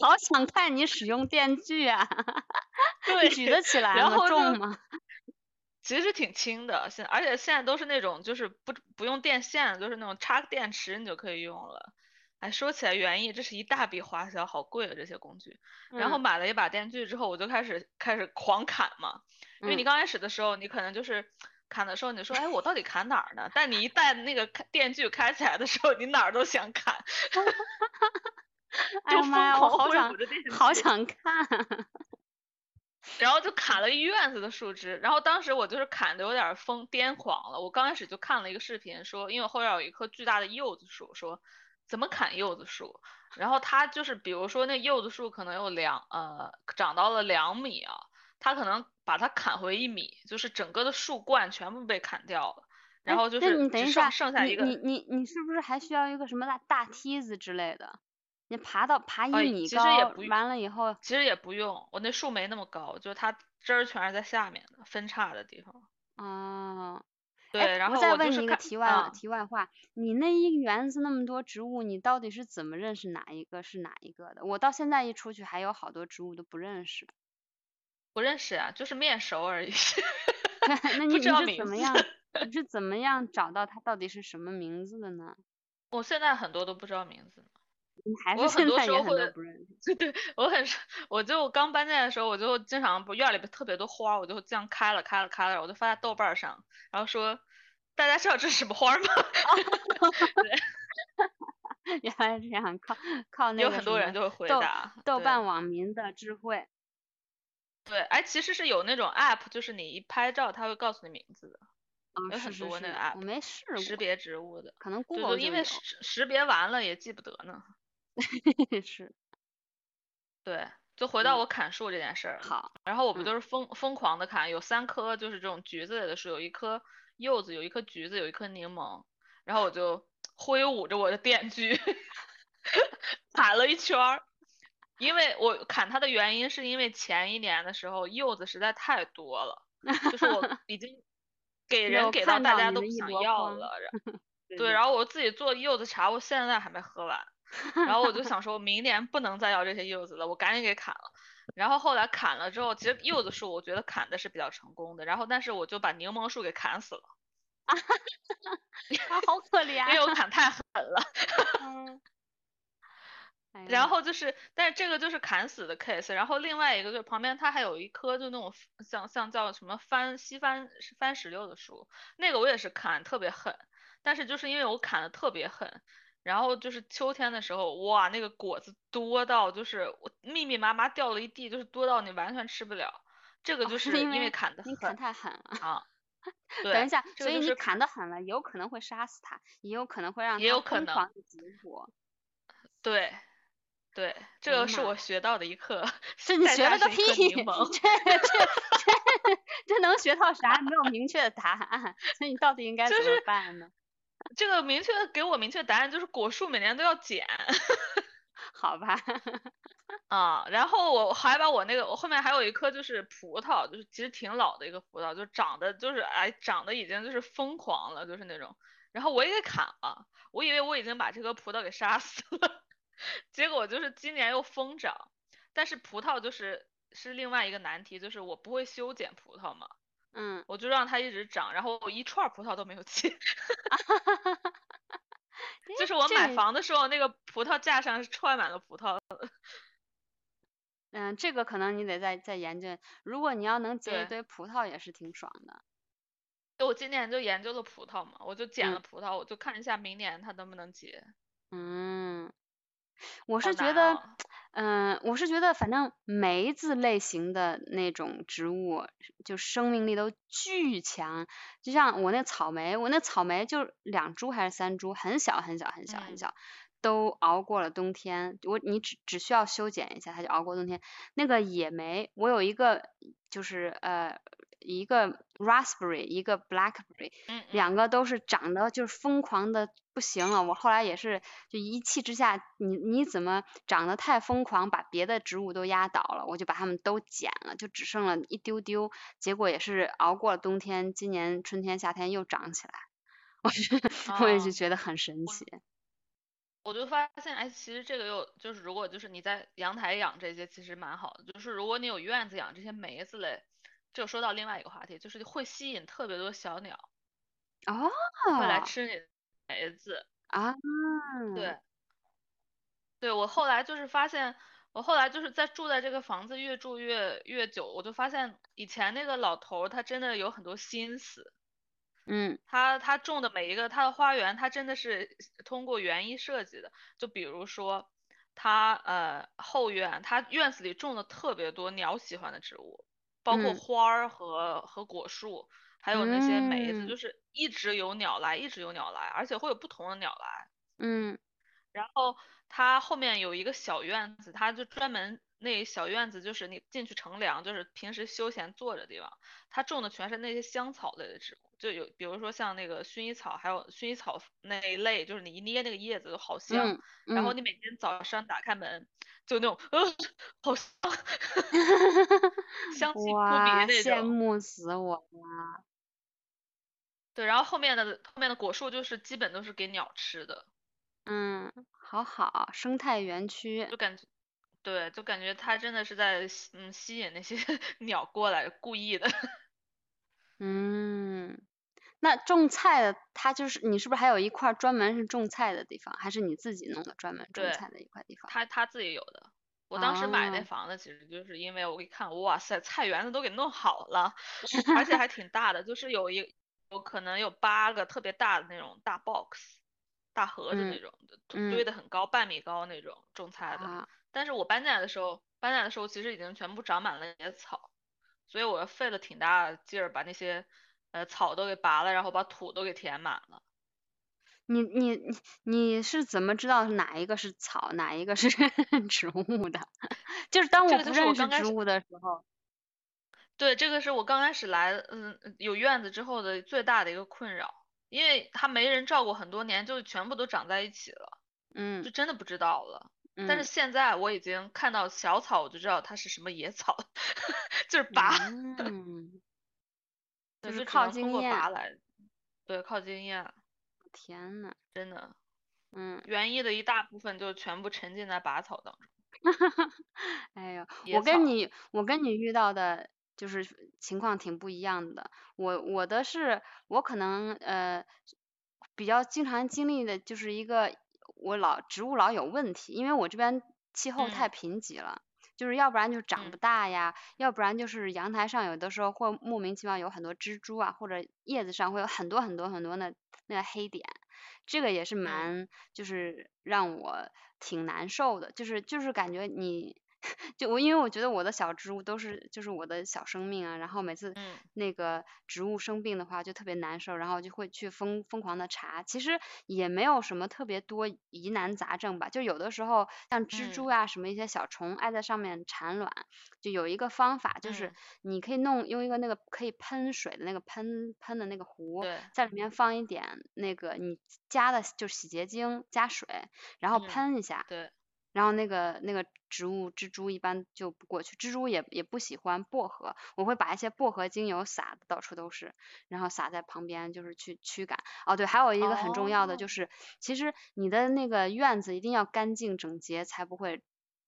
好想看你使用电锯啊！对，你举得起来吗？然后吗？其实挺轻的，现而且现在都是那种就是不不用电线，就是那种插个电池你就可以用了。哎，说起来园艺，这是一大笔花销，好贵啊这些工具。然后嗯买了一把电锯之后，我就开始开始狂砍嘛，因为你嗯刚开始的时候，你可能就是砍的时候，你说，哎，我到底砍哪儿呢？但你一旦那个电锯开起来的时候，你哪儿都想砍，就疯哎呀妈呀，我好想。好想看。然后就砍了一院子的树枝，然后当时我就是砍的有点疯癫狂了。我刚开始就看了一个视频，说因为后院有一棵巨大的柚子树，说怎么砍柚子树。然后它就是比如说那柚子树可能有两呃长到了两米啊，他可能把它砍回一米，就是整个的树冠全部被砍掉了，然后就是你等一下，剩下一个你你你是不是还需要一个什么大大梯子之类的？你爬到爬一米高，完了以后，其实也不用，我那树没那么高，就是它枝儿全是在下面的分叉的地方。哦，对，然后我再问你一个题外啊题外话，你那一园子那么多植物，你到底是怎么认识哪一个是哪一个的？我到现在一出去，还有好多植物都不认识。不认识啊，就是面熟而已。那你你是怎么样？你是怎么样找到他到底是什么名字的呢？我现在很多都不知道名字呢。还是我很多时候会，对对，我很，我就刚搬进来的时候，我就经常不院里边特别多花，我就这样开了开了开了，我就发在豆瓣上，然后说大家知道这是什么花吗？原来是这样，靠靠那个有很多人就会回答豆瓣网民的智慧。对，哎，其实是有那种 app，就是你一拍照，它会告诉你名字的。有很多那个 app，我没试过。识别植物的，可能 Google 因为识识别完了也记不得呢。是，对，就回到我砍树这件事儿。好，然后我不就是疯疯狂的砍，有三棵就是这种橘子类的树，有一棵柚子，有一棵橘子，有一棵柠檬。然后我就挥舞着我的电锯 砍了一圈儿，因为我砍它的原因是因为前一年的时候柚子实在太多了，就是我 已经给人给到大家都不想要了，对，然后我自己做柚子茶，我现在还没喝完。然后我就想说，明年不能再要这些柚子了，我赶紧给砍了。然后后来砍了之后，其实柚子树我觉得砍的是比较成功的。然后但是我就把柠檬树给砍死了。啊！好可怜。因为我砍太狠了。嗯。然后就是，但是这个就是砍死的 case。然后另外一个就是旁边它还有一棵就那种像像叫什么番西番番石榴的树，那个我也是砍特别狠，但是就是因为我砍的特别狠。然后就是秋天的时候，哇，那个果子多到就是我密密麻麻掉了一地，就是多到你完全吃不了。这个就是因为砍的你砍太狠了啊。等一下，所以你砍的狠了，有可能会杀死它，也有可能会让它疯狂的结果。对，对，这个是我学到的一课。是你学了个屁！这这这这能学到啥？没有明确的答案，那你到底应该怎么办呢？这个明确给我明确答案就是果树每年都要剪，好吧？啊，然后我还把我那个我后面还有一棵就是葡萄，就是其实挺老的一个葡萄，就长得就是哎长得已经就是疯狂了，就是那种，然后我也给砍了，我以为我已经把这棵葡萄给杀死了，结果就是今年又疯长，但是葡萄就是是另外一个难题，就是我不会修剪葡萄嘛。嗯，我就让它一直长，然后我一串葡萄都没有结。就是我买房的时候，那个葡萄架上是串满了葡萄。嗯，这个可能你得再再研究。如果你要能结一堆葡萄，也是挺爽的。我今年就研究了葡萄嘛，我就捡了葡萄，我就看一下明年它能不能结。嗯。我是觉得，嗯，我是觉得，反正梅子类型的那种植物，就生命力都巨强。就像我那草莓，我那草莓就两株还是三株，很小很小很小很小，都熬过了冬天。我你只只需要修剪一下，它就熬过冬天。那个野莓，我有一个就是呃。一个 raspberry，一个 blackberry，两个都是长得就是疯狂的不行了。我后来也是就一气之下，你你怎么长得太疯狂，把别的植物都压倒了，我就把它们都剪了，就只剩了一丢丢。结果也是熬过了冬天，今年春天夏天又长起来，我 我也就觉得很神奇。我就发现，哎，其实这个又就是如果就是你在阳台养这些，其实蛮好的。就是如果你有院子养这些梅子类。就说到另外一个话题，就是会吸引特别多小鸟，哦，会来吃你梅子。啊，对，对我后来就是发现，我后来就是在住在这个房子越住越越久，我就发现以前那个老头他真的有很多心思，嗯，他他种的每一个他的花园，他真的是通过园艺设计的，就比如说他呃后院，他院子里种了特别多鸟喜欢的植物。包括嗯。花儿和和果树，还有那些梅子，嗯。就是一直有鸟来，一直有鸟来，而且会有不同的鸟来。嗯。然后它后面有一个小院子，它就专门那小院子就是你进去乘凉，就是平时休闲坐着的地方。它种的全是那些香草类的植物，就有比如说像那个薰衣草，还有薰衣草那一类，就是你一捏那个叶子都好香。嗯嗯，然后你每天早上打开门，就那种呃，好香，香气扑鼻，那种。羡慕死我了。对，然后后面的后面的果树就是基本都是给鸟吃的，嗯，好好，生态园区。就感觉，对，就感觉他真的是在吸嗯吸引那些 鸟过来，故意的。嗯，那种菜的，它就是你是不是还有一块专门是种菜的地方，还是你自己弄的专门种对菜的一块地方？他他自己有的。我当时买那哦房子，其实就是因为我一看，哇塞，菜园子都给弄好了，而且还挺大的，就是有一有可能有八个特别大的那种大 box，大盒子嗯那种堆得很高，半米高那种种菜的。啊，但是我搬进来的时候，搬进来的时候其实已经全部长满了野草，所以我费了挺大的劲儿把那些呃草都给拔了，然后把土都给填满了。你你你你是怎么知道哪一个是草，哪一个是 植物的？就是当我不认识刚开始植物的时候，对，这个是我刚开始来，嗯，有院子之后的最大的一个困扰，因为它没人照顾很多年，就全部都长在一起了，嗯就真的不知道了。但是嗯。现在我已经看到小草，我就知道它是什么野草，就是拔，就是靠经验拔来，对，靠经验，天呐，真的，嗯，园艺的一大部分就全部沉浸在拔草当中。哎呦，我跟你我跟你遇到的就是情况挺不一样的。我我的是我可能呃比较经常经历的就是一个我老植物老有问题，因为我这边气候太嗯。贫瘠了。就是要不然就长不嗯。大呀，要不然就是阳台上有的时候会莫名其妙有很多蜘蛛啊，或者叶子上会有很多很多很多的那个黑点，这个也是嗯。蛮就是让我挺难受的，就是就是感觉你 就我因为我觉得我的小植物都是就是我的小生命啊，然后每次嗯。那个植物生病的话就特别难受，然后就会去疯疯狂的查，其实也没有什么特别多疑难杂症吧，就有的时候像蜘蛛啊、什么一些小虫爱在上面产卵，就有一个方法就是嗯。你可以弄用一个那个可以喷水的那个喷喷的那个壶，在里。面放一点那个你加的就是洗洁精加水，然后嗯喷一下，对，然后那个那个植物蜘蛛一般就不过去，蜘蛛也也不喜欢薄荷，我会把一些薄荷精油撒的到处都是，然后撒在旁边就是去驱赶。哦，对，还有一个很重要的就哦是，其实你的那个院子一定要干净整洁，才不会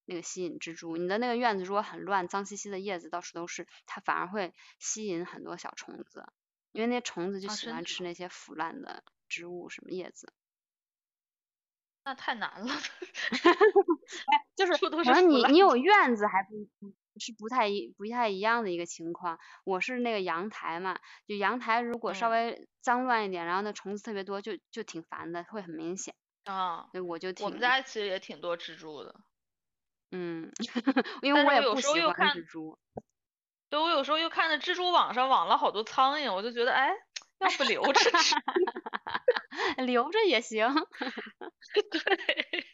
那个吸引蜘蛛。你的那个院子如果很乱，脏兮兮的叶子到处都是，它反而会吸引很多小虫子，因为那虫子就喜欢吃那些腐烂的植物什么叶子。那太难了。就是处都可是腐烂能你你有院子还不不是不太一不太一样的一个情况。我是那个阳台嘛，就阳台如果稍嗯微脏乱一点，然后那虫子特别多，就就挺烦的，会很明显。啊，我就我们家其实也挺多蜘蛛的。嗯，因为我也不喜欢时候又看蜘蛛。对，我有时候又看那蜘蛛网上网了好多苍蝇，我就觉得，哎，要不留着吃？留着也行。对，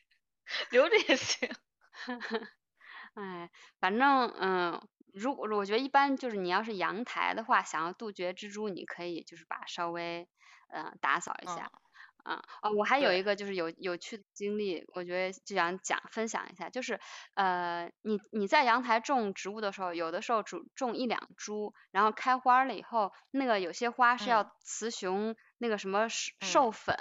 留着也行。哎，反正嗯，如果我觉得一般就是你要是阳台的话，想要杜绝蜘蛛，你可以就是把稍微呃打扫一下。嗯啊，哦，我还有一个就是有有趣的经历，我觉得就想讲分享一下，就是呃，你你在阳台种植物的时候，有的时候种种一两株，然后开花了以后，那个有些花是要嗯雌雄那个什么授嗯授粉，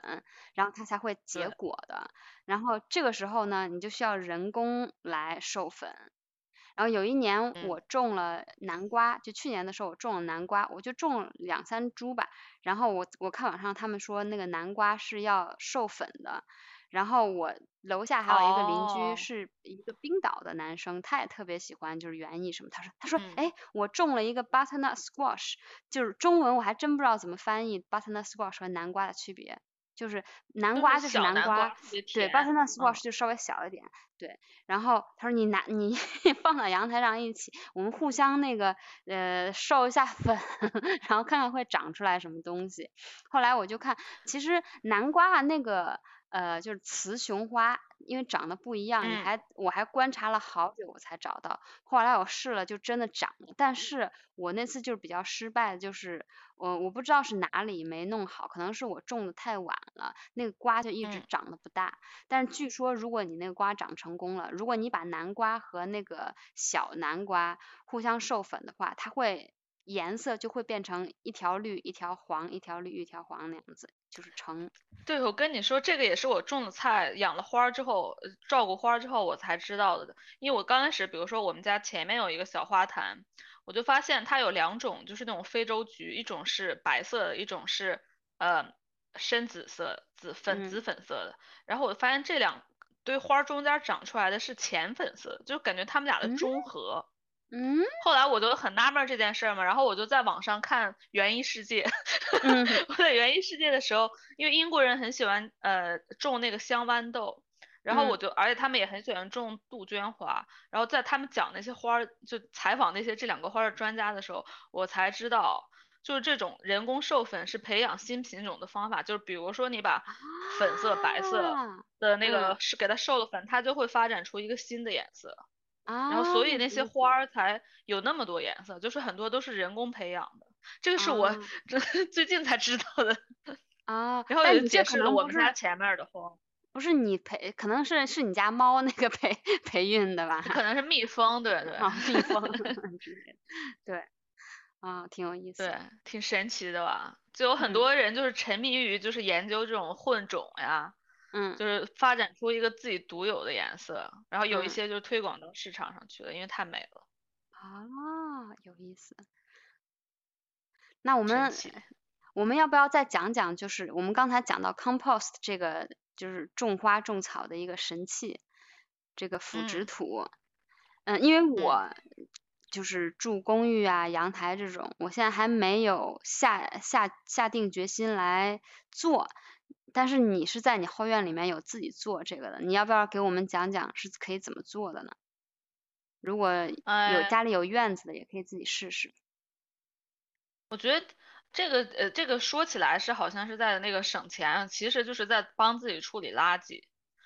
然后它才会结果的，然后这个时候呢，你就需要人工来授粉。然后有一年嗯我种了南瓜，就去年的时候我种了南瓜，我就种了两三株吧。然后我我看网上他们说那个南瓜是要授粉的，然后我楼下还有一个邻哦居是一个冰岛的男生，他也特别喜欢就是园艺什么，他说他说嗯哎我种了一个 butternut squash，就是中文我还真不知道怎么翻译 butternut squash 和南瓜的区别。就是南瓜就是南瓜，对，butternut 嗯 squash 就稍微小一点，对，然后他说你拿你 放到阳台上一起，我们互相那个呃授一下粉，然后看看会长出来什么东西。后来我就看，其实南瓜啊那个。呃，就是雌雄花，因为长得不一样，你还我还观察了好久我才找到。后来我试了，就真的长了。但是我那次就是比较失败，就是我我不知道是哪里没弄好，可能是我种的太晚了，那个瓜就一直长得不大。但是据说如果你那个瓜长成功了，如果你把南瓜和那个小南瓜互相授粉的话，它会。颜色就会变成一条绿一条黄，一条绿一条黄那样子，就是橙。对，我跟你说，这个也是我种的菜，养了花之后，照顾花之后我才知道的。因为我刚开始，比如说我们家前面有一个小花坛，我就发现它有两种，就是那种非洲菊，一种是白色的，一种是呃深紫色、紫粉紫粉色的。然后我发现这两堆花中间长出来的是浅粉色，就感觉它们俩的中和。嗯，后来我就很纳闷这件事儿嘛，然后我就在网上看《园艺世界》。我在《园艺世界》的时候，因为英国人很喜欢呃种那个香豌豆，然后我就，而且他们也很喜欢种杜鹃花，然后在他们讲那些花，就采访那些这两个花的专家的时候，我才知道，就是这种人工授粉是培养新品种的方法，就是比如说你把粉色、白色的那个是给它授了粉，它就会发展出一个新的颜色。然后，所以那些花儿才有那么多颜色，就是很多都是人工培养的。这个是我这 最近才知道的。啊，然后也解释了我们家前面的花。不是你培，可能是是你家猫那个培 培育的吧？可能是蜜蜂，对对。啊，蜜蜂。对。啊，挺有意思。对，挺神奇的吧？就有很多人就是沉迷于就是研究这种混种呀。嗯，就是发展出一个自己独有的颜色，然后有一些就推广到市场上去了，因为太美了。啊，有意思。那我们我们要不要再讲讲？就是我们刚才讲到 compost 这个，就是种花种草的一个神器，这个腐殖土。嗯，因为我就是住公寓啊、阳台这种，我现在还没有下下下定决心来做。但是你是在你后院里面有自己做这个的，你要不要给我们讲讲是可以怎么做的呢？如果有家里有院子的，也可以自己试试。我觉得这个呃，这个说起来是好像是在那个省钱，其实就是在帮自己处理垃圾。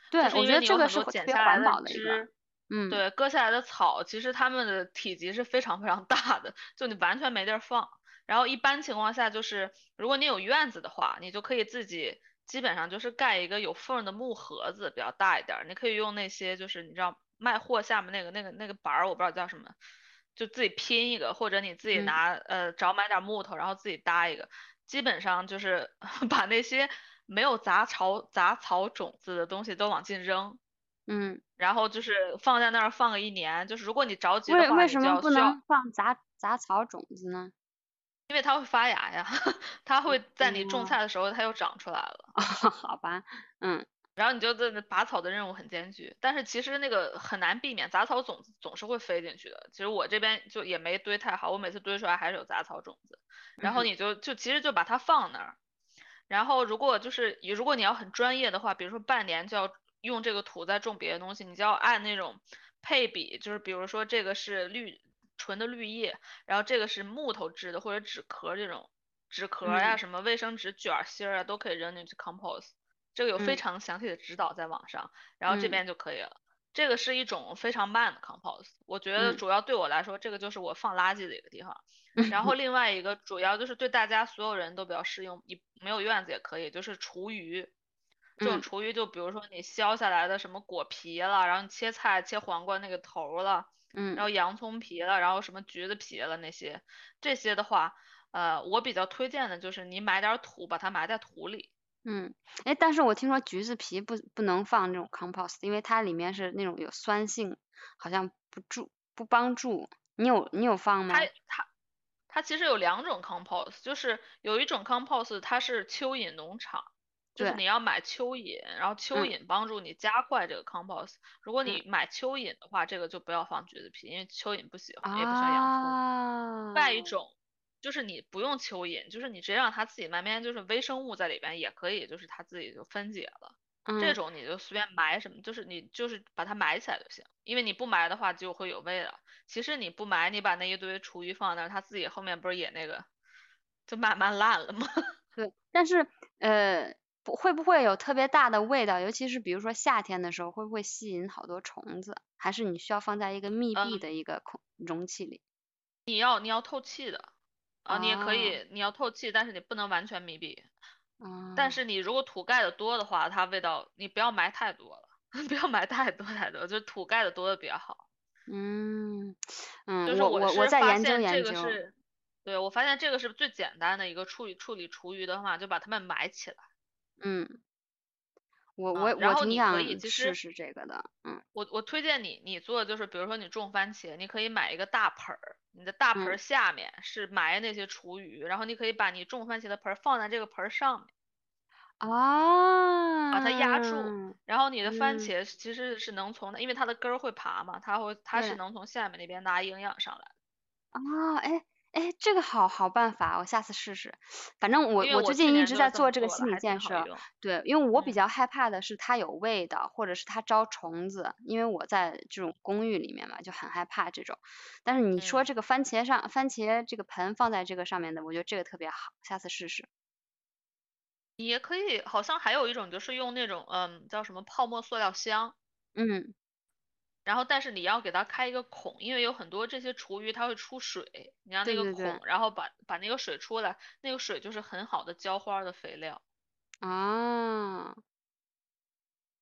对，我觉得这个是剪下来的枝，嗯，对，割下来的草，其实它们的体积是非常非常大的，就你完全没地儿放。然后一般情况下就是，如果你有院子的话，你就可以自己。基本上就是盖一个有缝的木盒子，比较大一点。你可以用那些，就是你知道卖货下面那个那个那个板儿，我不知道叫什么，就自己拼一个，或者你自己拿呃找买点木头，然后自己搭一个。基本上就是 把那些没有杂草杂草种子的东西都往进扔，嗯，然后就是放在那儿放个一年。就是如果你着急的话，为什么不能放杂杂草种子呢？因为它会发芽呀，它会在你种菜的时候，它又长出来了。好吧，嗯，然后你就在拔草的任务很艰巨，但是其实那个很难避免，杂草种子总是会飞进去的。其实我这边就也没堆太好，我每次堆出来还是有杂草种子。然后你就就其实就把它放那儿，然后如果就是如果你要很专业的话，比如说半年就要用这个土再种别的东西，你就要按那种配比，就是比如说这个是绿。纯的绿叶，然后这个是木头制的或者纸壳这种纸壳呀，什么卫生纸卷芯儿啊，都可以扔进去 compost。这个有非常详细的指导在网上，然后这边就可以了。这个是一种非常慢的 compost，我觉得主要对我来说，这个就是我放垃圾的一个地方。然后另外一个主要就是对大家所有人都比较适用，你没有院子也可以，就是厨余。这种厨余就比如说你削下来的什么果皮了，然后切菜切黄瓜那个头了。嗯，然后洋葱皮了，然后什么橘子皮了那些，这些的话，呃，我比较推荐的就是你买点土，把它埋在土里。嗯，哎，但是我听说橘子皮不不能放那种 compost，因为它里面是那种有酸性，好像不助不帮助。你有你有放吗？它它它其实有两种 compost，就是有一种 compost 它是蚯蚓农场。就是你要买蚯蚓，然后蚯蚓帮助你加快这个 compost。如果你买蚯蚓的话，这个就不要放橘子皮，因为蚯蚓不喜欢，也不喜欢洋葱。外一种就是你不用蚯蚓，就是你直接让它自己慢慢就是微生物在里边也可以，就是它自己就分解了。嗯这种你就随便埋什么，就是你就是把它埋起来就行，因为你不埋的话就会有味道。其实你不埋，你把那一堆厨余放那儿，它自己后面不是也那个，就慢慢烂了吗？对，但是呃，不会不会有特别大的味道？尤其是比如说夏天的时候，会不会吸引好多虫子？还是你需要放在一个密闭嗯的一个空容器里？你要你要透气的啊，你也可哦以你要透气，但是你不能完全密闭。嗯，但是你如果土盖的多的话，它味道你不要埋太多了，不要埋太多太多，就是土盖的多的比较好。嗯嗯，就是我我是发在研究研究，对我发现这个是最简单的一个处理处理厨余的话，就把它们埋起来。嗯，我啊我我然后你可挺想以其实试试这个的，嗯。我我推荐你你做的就是，比如说你种番茄，你可以买一个大盆儿，你的大盆儿嗯。下面是埋那些厨余，然后你可以把你种番茄的盆儿放在这个盆儿上面，啊，把它压住，然后你的番嗯。茄其实是能从，因为它的根儿会爬嘛，它会它是对。能从下面那边拿营养上来的。啊，哎哎，这个好好办法，我下次试试。反正我我最近一直在做这个心理建设，对，因为我比嗯较害怕的是它有味道，或者是它招虫子，因为我在这种公寓里面嘛，就很害怕这种。但是你说嗯这个番茄上，番茄这个盆放在这个上面的，我觉得这个特别好，下次试试。你也可以，好像还有一种就是用那种嗯叫什么泡沫塑料箱，嗯然后但是你要给它开一个孔，因为有很多这些厨余它会出水，你让那个对对对孔，然后把把那个水出来，那个水就是很好的浇花的肥料。啊，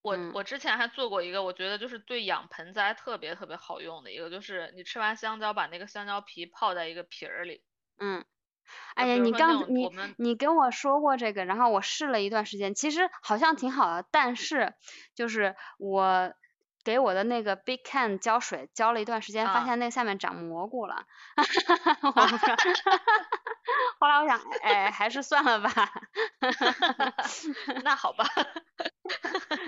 我嗯我之前还做过一个，我觉得就是对养盆栽特别特别好用的一个，就是你吃完香蕉，把那个香蕉皮泡在一个瓶儿里。嗯。哎呀，你刚你你跟我说过这个，然后我试了一段时间，其实好像挺好的，但是就是我给我的那个 Big Can 浇水，浇了一段时间，发啊现那个下面长蘑菇了，我不知道，后来我想，哎，还是算了吧，那好吧，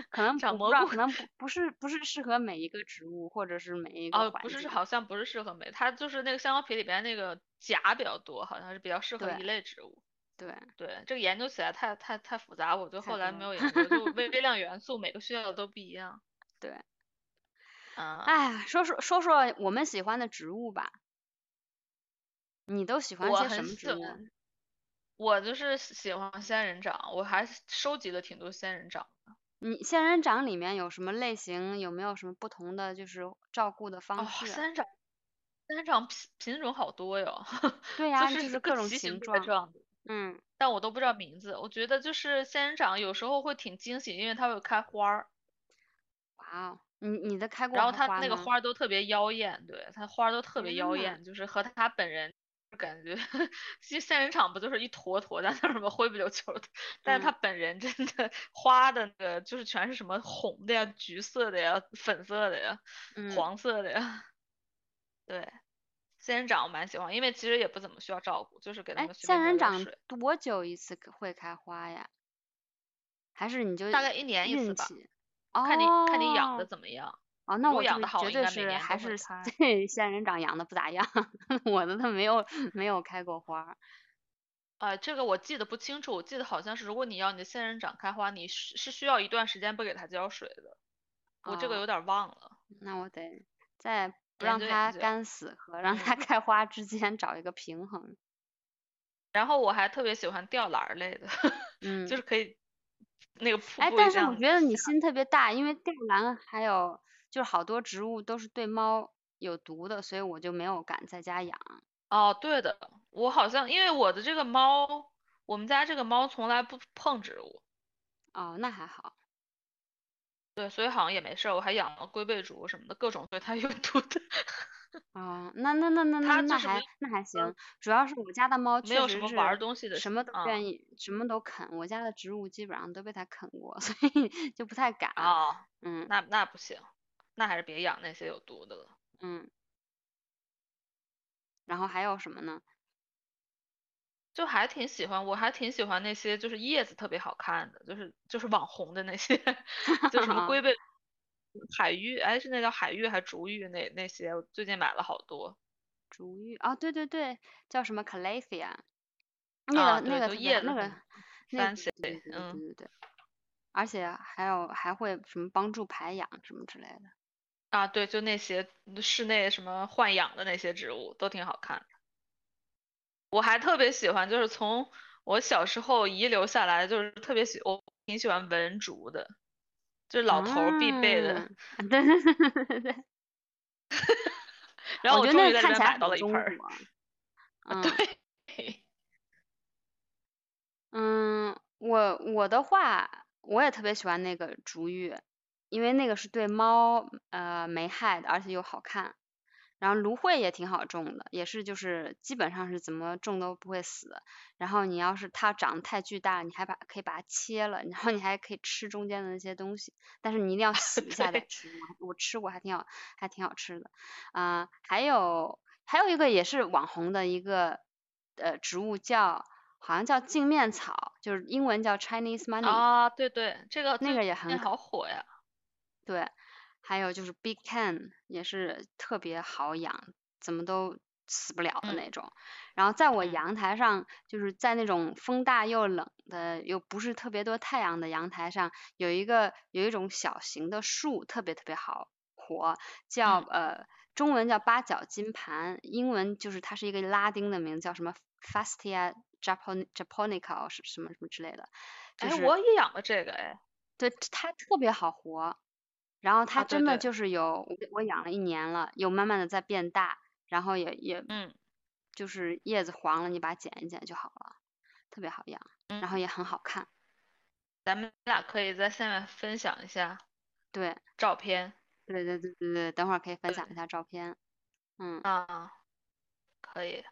可能长蘑菇可能不不是不是适合每一个植物或者是每一个哦，不是，境，好像不是适合每，它就是那个香蕉皮里边那个钾比较多，好像是比较适合一类植物。对，对，这个研究起来太太太复杂，我就后来没有研究，就微微量元素每个需要的都不一样。对，啊，哎，说说说说我们喜欢的植物吧，你都喜欢些什么植物？我就是喜欢仙人掌，我还收集了挺多仙人掌的。你仙人掌里面有什么类型？有没有什么不同的就是照顾的哦方，式？仙人掌，仙人掌品品种好多哟，对呀，就就是是各种形状。嗯，但我都不知道名字。我觉得就是仙人掌有时候会挺惊喜，因为它会开花儿，哇哦，你你的开过然后它？那个花儿都特别妖艳，对，它花儿都特别妖艳，就是和它本人感觉，其实仙人掌不就是一坨坨在那儿吗？灰不溜秋的，但是它嗯本人真的花的那个就是全是什么红的呀、橘色的呀、粉色的呀、嗯，黄色的呀，对。仙人掌我蛮喜欢，因为其实也不怎么需要照顾，就是给它仙人掌多久一次会开花呀？还是你就大概一年一次吧？看你看你养的哦怎么样。哦，那我养的好应对是还是对仙 人掌养的不咋样，我的它没有没有开过花儿。啊，这个我记得不清楚，我记得好像是如果你要你的仙人掌开花，你是是需要一段时间不给它浇水的，我这个哦有点忘了。那我得在不让它干死和让嗯它开花之间找一个平衡。然后我还特别喜欢吊兰儿类的，嗯就是可以那个瀑哎，布一但是我觉得你心特别大，因为吊兰还有就是好多植物都是对猫有毒的，所以我就没有敢在家养。哦，对的，我好像因为我的这个猫，我们家这个猫从来不碰植物，哦，那还好。对，所以好像也没事儿。我还养了龟背竹什么的，各种对它有毒的，哦，那那那那那那还那还行，主要是我家的猫没有什么玩儿东西的什么都啊愿意，什么都啃。我家的植物基本上都被它啃过，所以就不太敢。哦，嗯那那不行，那还是别养那些有毒的了。嗯。然后还有什么呢？就还挺喜欢，我还挺喜欢那些就是叶子特别好看的，就是就是网红的那些，就什么龟背、海芋，哎，是那叫海芋还是竹芋那那些，我最近买了好多。竹芋啊，对对对，叫什么 Calathea，那个啊那个特别好那个叶那个 fancy，对对对。而且还有还会什么帮助排氧什么之类的。啊，对，就那些室内什么换氧的那些植物都挺好看的。我还特别喜欢，就是从我小时候遗留下来，就是特别喜我挺喜欢文竹的，就是老头必备的。对对对对对对。然后我觉得那终于在这边看起来到了一盆儿。嗯。对，嗯，我我的话，我也特别喜欢那个竹芋，因为那个是对猫呃没害的，而且又好看。然后芦荟也挺好种的，也是就是基本上是怎么种都不会死。然后你要是它长得太巨大，你还把可以把它切了，然后你还可以吃中间的那些东西，但是你一定要洗一下再吃。我我吃过，还挺好，还挺好吃的。啊、还有还有一个也是网红的一个呃植物叫好像叫镜面草，就是英文叫 Chinese money，、啊，对对，这个那个也很好火呀。对，还有就是 Big Can 也是特别好养，怎么都死不了的嗯那种。然后在我嗯阳台上，就是在那种风大又冷的，又不是特别多太阳的阳台上，有一个有一种小型的树，特别特别好活，叫、嗯呃中文叫八角金盘，英文就是它是一个拉丁的名字，叫什么 Fastia Japon japonica 什什么什么之类的。就哎，是我也养了这个哎。对，它特别好活，然后它真的就是有，我我养了一年了，有慢慢的在变大，然后也也嗯就是叶子黄了，你把它剪一剪就好了，特别好养，然后嗯，也很好看。咱们俩可以在下面分享一下对，照片对对对对对，等会儿可以分享一下照片。嗯，啊，可以。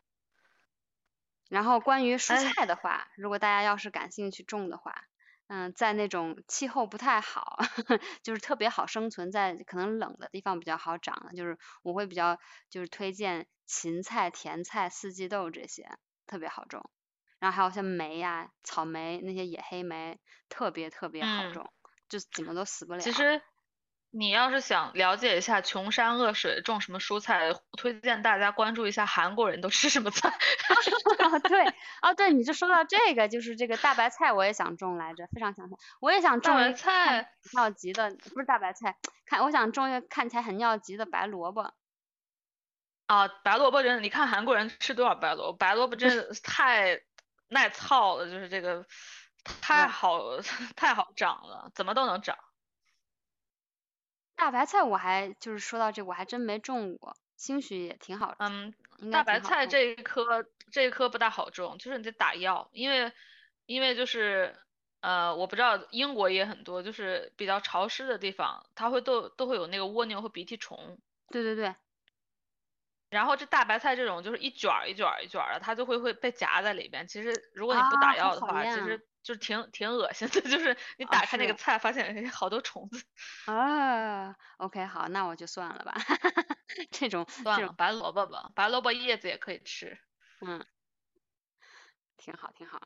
然后关于蔬哎菜的话，如果大家要是感兴趣种的话，嗯，在那种气候不太好，就是特别好生存在可能冷的地方比较好长的，就是我会比较就是推荐芹菜、甜菜、四季豆这些特别好种。然后还有像梅呀、草莓那些野黑莓，特别特别好嗯种，就怎么都死不了。其实你要是想了解一下穷山恶水种什么蔬菜，推荐大家关注一下韩国人都吃什么菜。哦，对，哦，对，你就说到这个，就是这个大白菜，我也想种来着，非常想种。我也想大白种一菜很尿急的，不是大白菜，看我想种一个看起来很尿急的白萝卜。啊，白萝卜真的，你看韩国人吃多少白萝卜，白萝卜真的太耐操了，就是这个太对好 太好长了，怎么都能长。大白菜我还就是说到这，我还真没种过，兴许也挺好，嗯，大白。菜这一颗这一颗不大好种，就是你得打药，因为因为就是呃，我不知道英国也很多，就是比较潮湿的地方，它会都都会有那个蜗牛和鼻涕虫。对对对，然后这大白菜这种就是一卷儿一卷儿一卷儿的，它就会会被夹在里边。其实如果你不啊，打药的话，其实就是挺挺恶心的，就是你啊，打开那个菜，发现哎好多虫子。啊，OK，好，那我就算了吧，这 种这种，算了，白萝卜吧，白萝卜叶子也可以吃。嗯，挺好挺好。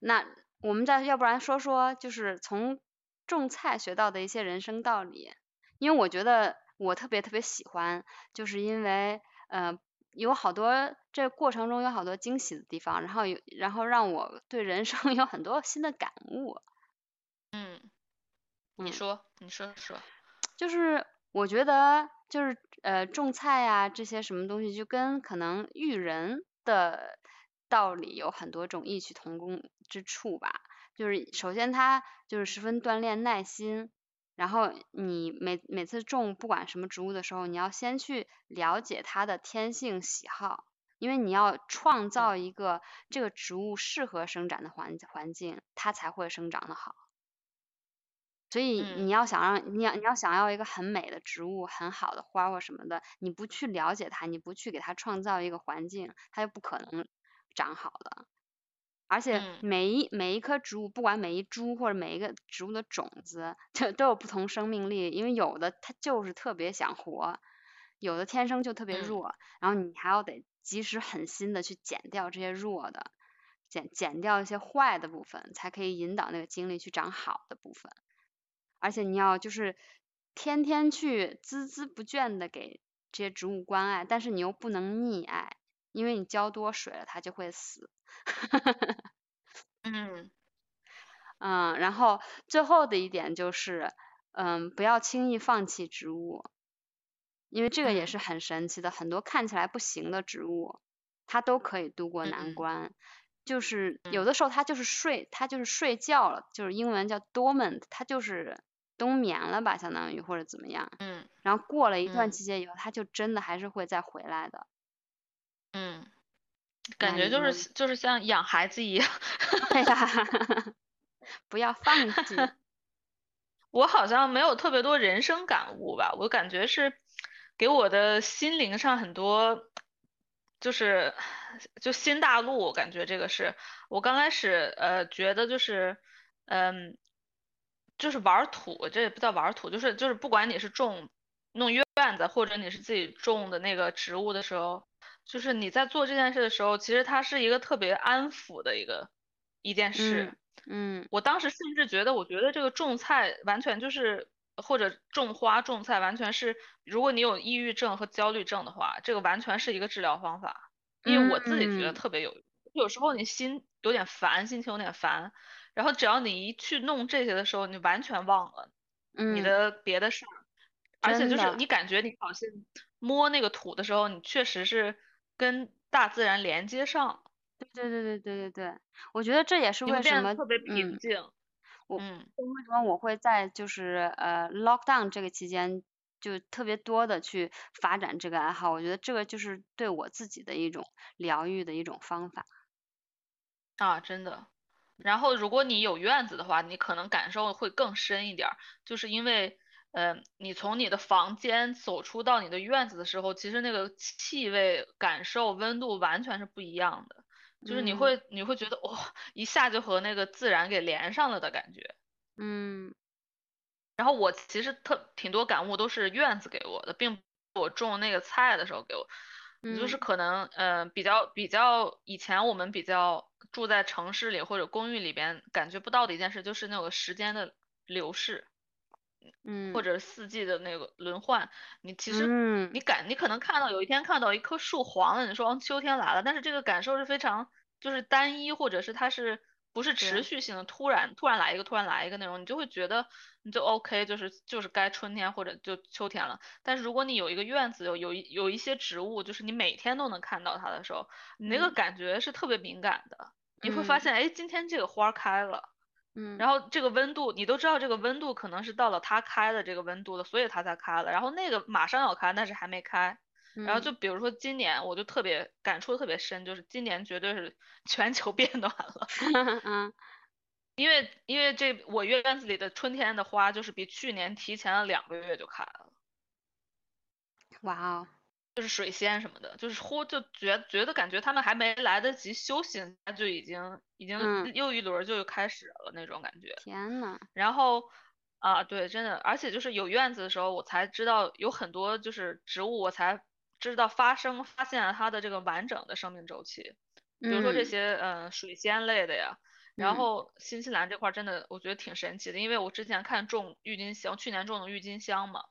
那我们再要不然说说，就是从种菜学到的一些人生道理，因为我觉得我特别特别喜欢，就是因为呃有好多这过程中有好多惊喜的地方，然后有然后让我对人生 有很多新的感悟。嗯，你嗯，说，你说说。就是我觉得就是呃种菜呀、这些什么东西，就跟可能育人的道理有很多种异曲同工之处吧。就是首先它就是十分锻炼耐心，然后你每每次种不管什么植物的时候，你要先去了解它的天性喜好，因为你要创嗯造一个这个植物适合生长的环环境，它才会生长的好。所以你嗯要想让你要你要想要一个很美的植物、很好的花或什么的，你不去了解它，你不去给它创造一个环境，它就不可能长好的。而且嗯每一每一棵植物，不管每一株或者每一个植物的种子，就都有不同生命力。因为有的它就是特别想活，有的天生就特别嗯弱，然后你还要得及时狠心的去剪掉这些弱的，剪剪掉一些坏的部分，才可以引导那个精力去长好的部分。而且你要就是天天去孜孜不倦的给这些植物关爱，但是你又不能溺爱，因为你浇多水了它就会死。嗯，嗯，然后最后的一点就是，嗯，不要轻易放弃植物，因为这个也是很神奇的，很多看起来不行的植物，它都可以度过难关。就是有的时候它就是睡，它就是睡觉了，就是英文叫 dormant，它就是冬眠了吧，相当于或者怎么样。嗯。然后过了一段期间以后，它就真的还是会再回来的。嗯。感觉就是就是像养孩子一样。哎呀。不要放弃。我好像没有特别多人生感悟吧，我感觉是给我的心灵上很多，就是就新大陆。我感觉这个是我刚开始呃觉得就是嗯就是玩土，这也不叫玩土，就是就是不管你是种弄院子或者你是自己种的那个植物的时候，就是你在做这件事的时候，其实它是一个特别安抚的一个一件事。嗯，我当时甚至觉得，我觉得这个种菜完全就是，或者种花种菜完全是，如果你有抑郁症和焦虑症的话，这个完全是一个治疗方法。因为我自己觉得特别有用。有时候你心有点烦，心情有点烦，然后只要你一去弄这些的时候，你完全忘了你的别的事儿，而且就是你感觉你好像摸那个土的时候，你确实是跟大自然连接上。对对对对对对对，我觉得这也是为什么特别平静。我为什么我会在就是呃 lockdown 这个期间就特别多的去发展这个爱好？我觉得这个就是对我自己的一种疗愈的一种方法。啊，真的。然后如果你有院子的话，你可能感受会更深一点，就是因为呃你从你的房间走出到你的院子的时候，其实那个气味、感受、温度完全是不一样的。就是你会你会觉得哇，一下就和那个自然给连上了的感觉。嗯。然后我其实特挺多感悟都是院子给我的，并我种那个菜的时候给我。就是可能呃比较比较以前我们比较住在城市里或者公寓里边感觉不到的一件事，就是那个时间的流逝。嗯，或者四季的那个轮换，你其实你感你可能看到有一天看到一棵树黄了，你说秋天来了，但是这个感受是非常就是单一，或者是它是不是持续性的，突然突然来一个，突然来一个那种，你就会觉得你就 OK，就是就是该春天或者就秋天了。但是如果你有一个院子，有有一有一些植物，就是你每天都能看到它的时候，你那个感觉是特别敏感的，你会发现哎，今天这个花开了。嗯，然后这个温度，你都知道这个温度可能是到了它开的这个温度了，所以它才开了。然后那个马上要开，但是还没开。然后就比如说今年，我就特别感触特别深，就是今年绝对是 全球变暖了。嗯，因为因为这我院子里的春天的花就是比去年提前了两个月就开了。哇哦。就是水仙什么的，就是忽就觉觉得感觉他们还没来得及休息，就已经已经又一轮就开始了那种感觉。天呐。然后啊，对，真的，而且就是有院子的时候，我才知道有很多就是植物，我才知道发生发现了它的这个完整的生命周期。比如说这些嗯水仙类的呀，然后新西兰这块真的我觉得挺神奇的，因为我之前看种郁金香，去年种的郁金香嘛。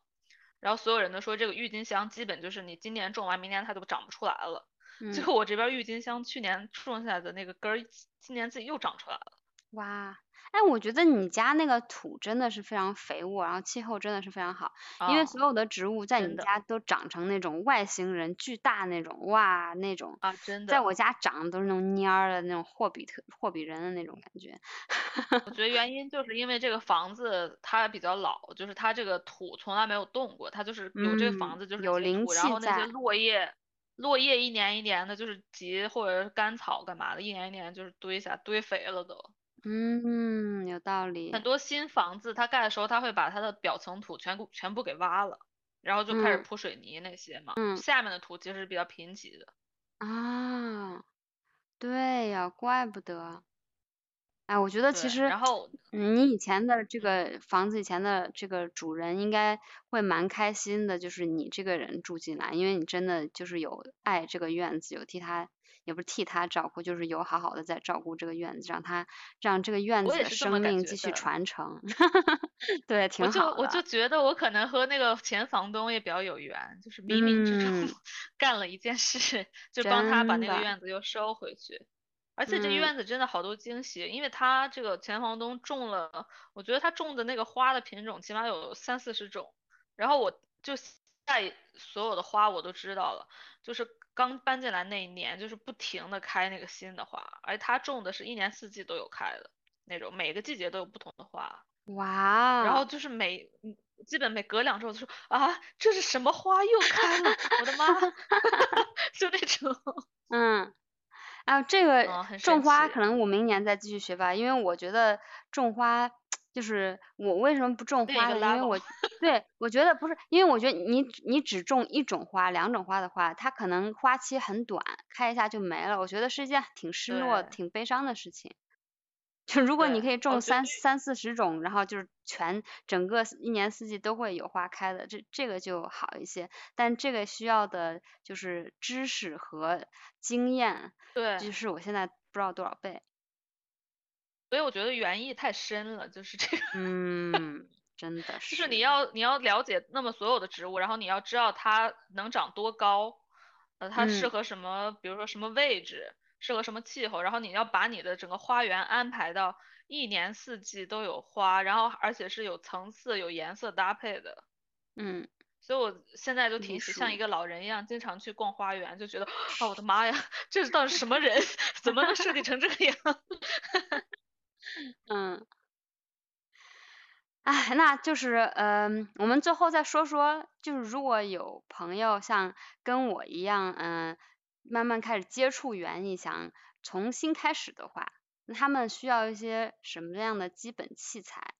然后所有人都说这个郁金香基本就是你今年种完，明年它都长不出来了。最后我这边郁金香去年种下来的那个根儿，今年自己又长出来了。哇。哎，我觉得你家那个土真的是非常肥沃，然后气候真的是非常好，因为所有的植物在你家都长成那种外星人巨大那种，哇，那种啊，真的，在我家长的都是那种蔫儿的那种霍比特霍比人的那种感觉。我觉得原因就是因为这个房子它比较老，就是它这个土从来没有动过，它就是有这个房子就是有灵气然后那些落叶落叶一年一年的就是集或者是干草干嘛的，一年一年就是堆下堆肥了都。嗯，有道理。很多新房子它盖的时候，它会把它的表层土全部全部给挖了，然后就开始铺水泥那些嘛。嗯。下面的土其实是比较贫瘠的。啊，对呀，怪不得。哎，我觉得其实，然后你以前的这个房子以前的这个主人应该会蛮开心的，就是你这个人住进来，因为你真的就是有爱这个院子，有替他。也不是替他照顾，就是有好好的在照顾这个院子，让他让这个院子的生命继续传承。对，挺好的。我就我就觉得我可能和那个前房东也比较有缘，就是冥冥之中干了一件事，就帮他把那个院子又收回去。而且这嗯院子真的好多惊喜，因为他这个前房东种了，我觉得他种的那个花的品种起码有三四十种，然后我就在所有的花我都知道了，就是刚搬进来那一年，就是不停的开那个新的花，而他种的是一年四季都有开的那种，每个季节都有不同的花，哇，然后就是每嗯基本每隔两周就说啊这是什么花又开了，我的妈，就那种，嗯，啊，这个种花可能我明年再继续学吧，因为我觉得种花就是我为什么不种花呢？因为我 对我觉得不是，因为我觉得你你只种一种花、两种花的话，它可能花期很短，开一下就没了，我觉得是一件挺失落、挺悲伤的事情。就如果你可以种三三四十种，然后就是全整个一年四季都会有花开的，这这个就好一些。但这个需要的就是知识和经验，对。就是我现在不知道多少倍。所以我觉得园艺太深了，就是这个，嗯，真的就是是你要你要了解那么所有的植物，然后你要知道它能长多高，呃，它适嗯合什么，比如说什么位置，适合什么气候，然后你要把你的整个花园安排到一年四季都有花，然后而且是有层次、有颜色搭配的。嗯，所以我现在就挺喜像一个老人一样，经常去逛花园，就觉得，哦，我的妈呀，这是到底什么人？怎么能设计成这个样？嗯，哎，那就是嗯、我们最后再说说，就是如果有朋友像跟我一样，嗯、慢慢开始接触园艺，想重新开始的话，那他们需要一些什么样的基本器材？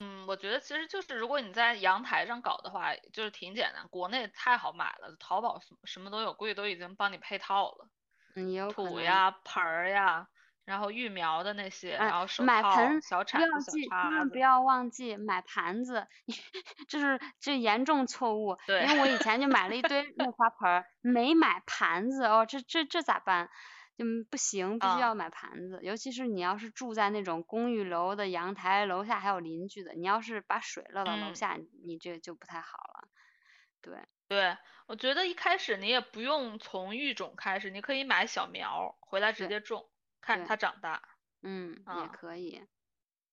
嗯，我觉得其实就是如果你在阳台上搞的话，就是挺简单，国内太好买了，淘宝什么什么都有，估计都已经帮你配套了，嗯，也有可能，土呀、盆儿呀，然后育苗的那些，哎然后手套、买盆小铲子、不要忘记买盘子，这是这严重错误。对因为我以前就买了一堆木花盆儿，没买盘子哦，这这这咋办？嗯，不行，必须要啊买盘子。尤其是你要是住在那种公寓楼的阳台，楼下还有邻居的，你要是把水漏到楼嗯下，你这就不太好了。对，对，我觉得一开始你也不用从育种开始，你可以买小苗回来直接种，看着它长大。嗯，也啊可以。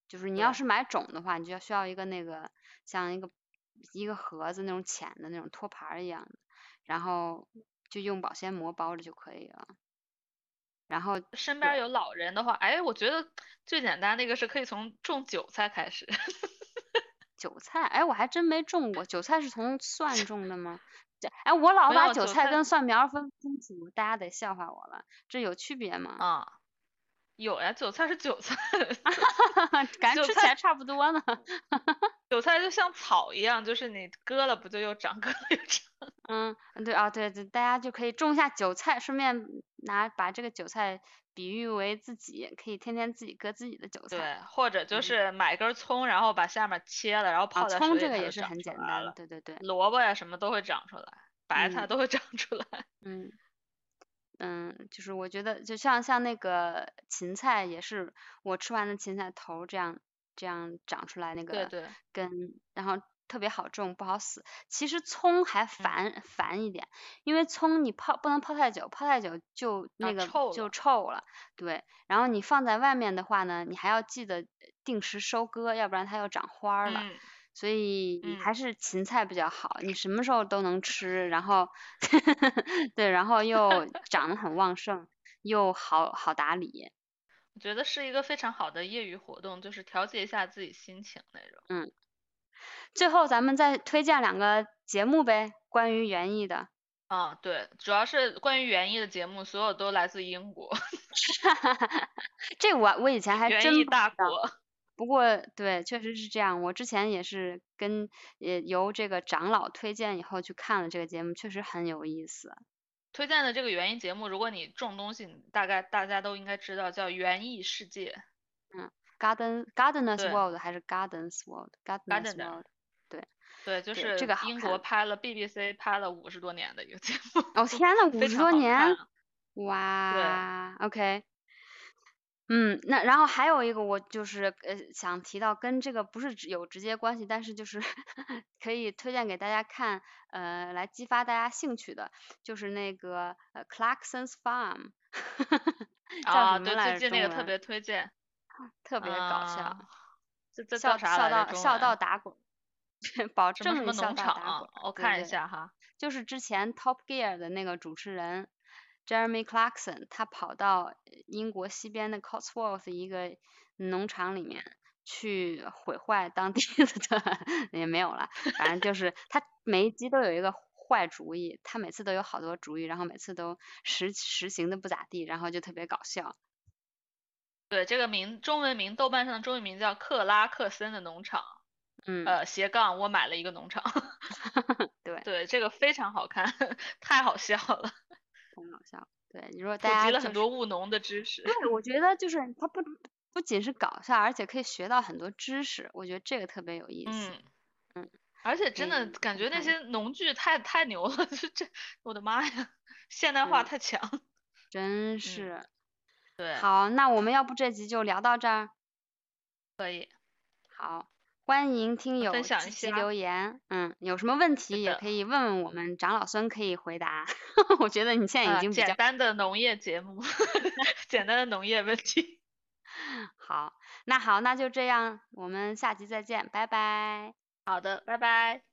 就是你要是买种的话，你就要需要一个那个像一个一个盒子那种浅的那种托盘儿一样的，然后就用保鲜膜包着就可以了。然后身边有老人的话，哎，我觉得最简单那个是可以从种韭菜开始。韭菜，哎，我还真没种过。韭菜是从蒜种的吗？这，哎，我老把韭菜菜跟蒜苗儿分不清楚，大家得笑话我了。这有区别吗？啊，有呀，韭菜是韭菜，感觉吃起来差不多呢。韭菜就像草一样，就是你割了不就又长，割了又长。嗯，对啊，对对，大家就可以种一下韭菜，顺便拿把这个韭菜比喻为自己，可以天天自己割自己的韭菜。对，或者就嗯是买根葱，然后把下面切了，然后啊，泡在葱水里，这个也是很简单，了。对对对，萝卜呀什么都会长出来，白菜嗯都会长出来。嗯嗯，就是我觉得就像像那个芹菜也是我吃完的芹菜头儿这样这样长出来那个对对，根，然后特别好种，不好死。其实葱还嗯烦烦一点，因为葱你泡不能泡太久，泡太久就那个就啊臭了臭了。对，然后你放在外面的话呢，你还要记得定时收割，要不然它要长花儿了。嗯所以你还是芹菜比较好，你什么时候都能吃，然后 对，然后又 长得很旺盛，又好好打理。我觉得是一个非常好的业余活动，就是调节一下自己心情那种。嗯，最后咱们再推荐两个节目呗，关于园艺的。啊，对，主要是关于园艺的节目，所有都来自英国，这我我以前还真不知道。大国。不过对，确实是这样。我之前也是跟也由这个长老推荐以后去看了这个节目，确实很有意思。推荐的这个园艺节目，如果你种东西，大概大家都应该知道，叫《园艺世界嗯，Garden Gardeners World 还是 Gardens World？Gardeners Gardener World。对，》，对，就是这是个英国拍了 BBC 拍了五十多年的一个节目，哦天呐，五十多年，哇，OK，嗯，那然后还有一个我就是呃想提到跟这个不是直有直接关系，但是就是 可以推荐给大家看，呃，来激发大家兴趣的，就是那个呃 Clarkson's Farm，叫，什么对，来着？最近那个特文别推荐，特别搞笑啊，，这这笑叫啥笑来着中到笑到文打滚，保什么什证笑到打滚。，啊我对看一对下哈。就是之前 Top Gear 的那个主持人 Jeremy Clarkson，他跑到英国西边的 Cotswold 一个农场里面去毁坏当地的 也没有了，反正就是他每一集都有一个坏主意，他每次都有好多主意，然后每次都实实行的不咋地，然后就特别搞笑。对，这个名中文名，豆瓣上的中文名叫克拉克森的农场，嗯，呃，斜杠我买了一个农场。对，对，这个非常好看，太好笑了，很搞笑。对，如果普及了很大家就是多务农的知识。对，我觉得就是它不不仅是搞笑，而且可以学到很多知识，我觉得这个特别有意思。嗯嗯，而且真的感觉那些农具太太牛了，这 这，我的妈呀，现代化嗯太强。真是。对，好，那我们要不这集就聊到这儿。可以。好，欢迎听友分享一积极下留言。嗯，有什么问题也可以问问我们，长老孙可以回答。我觉得你现在已啊，经比较简单的农业节目，简单的农业问题。好。那好，那就这样，我们下集再见，拜拜。好的，拜拜。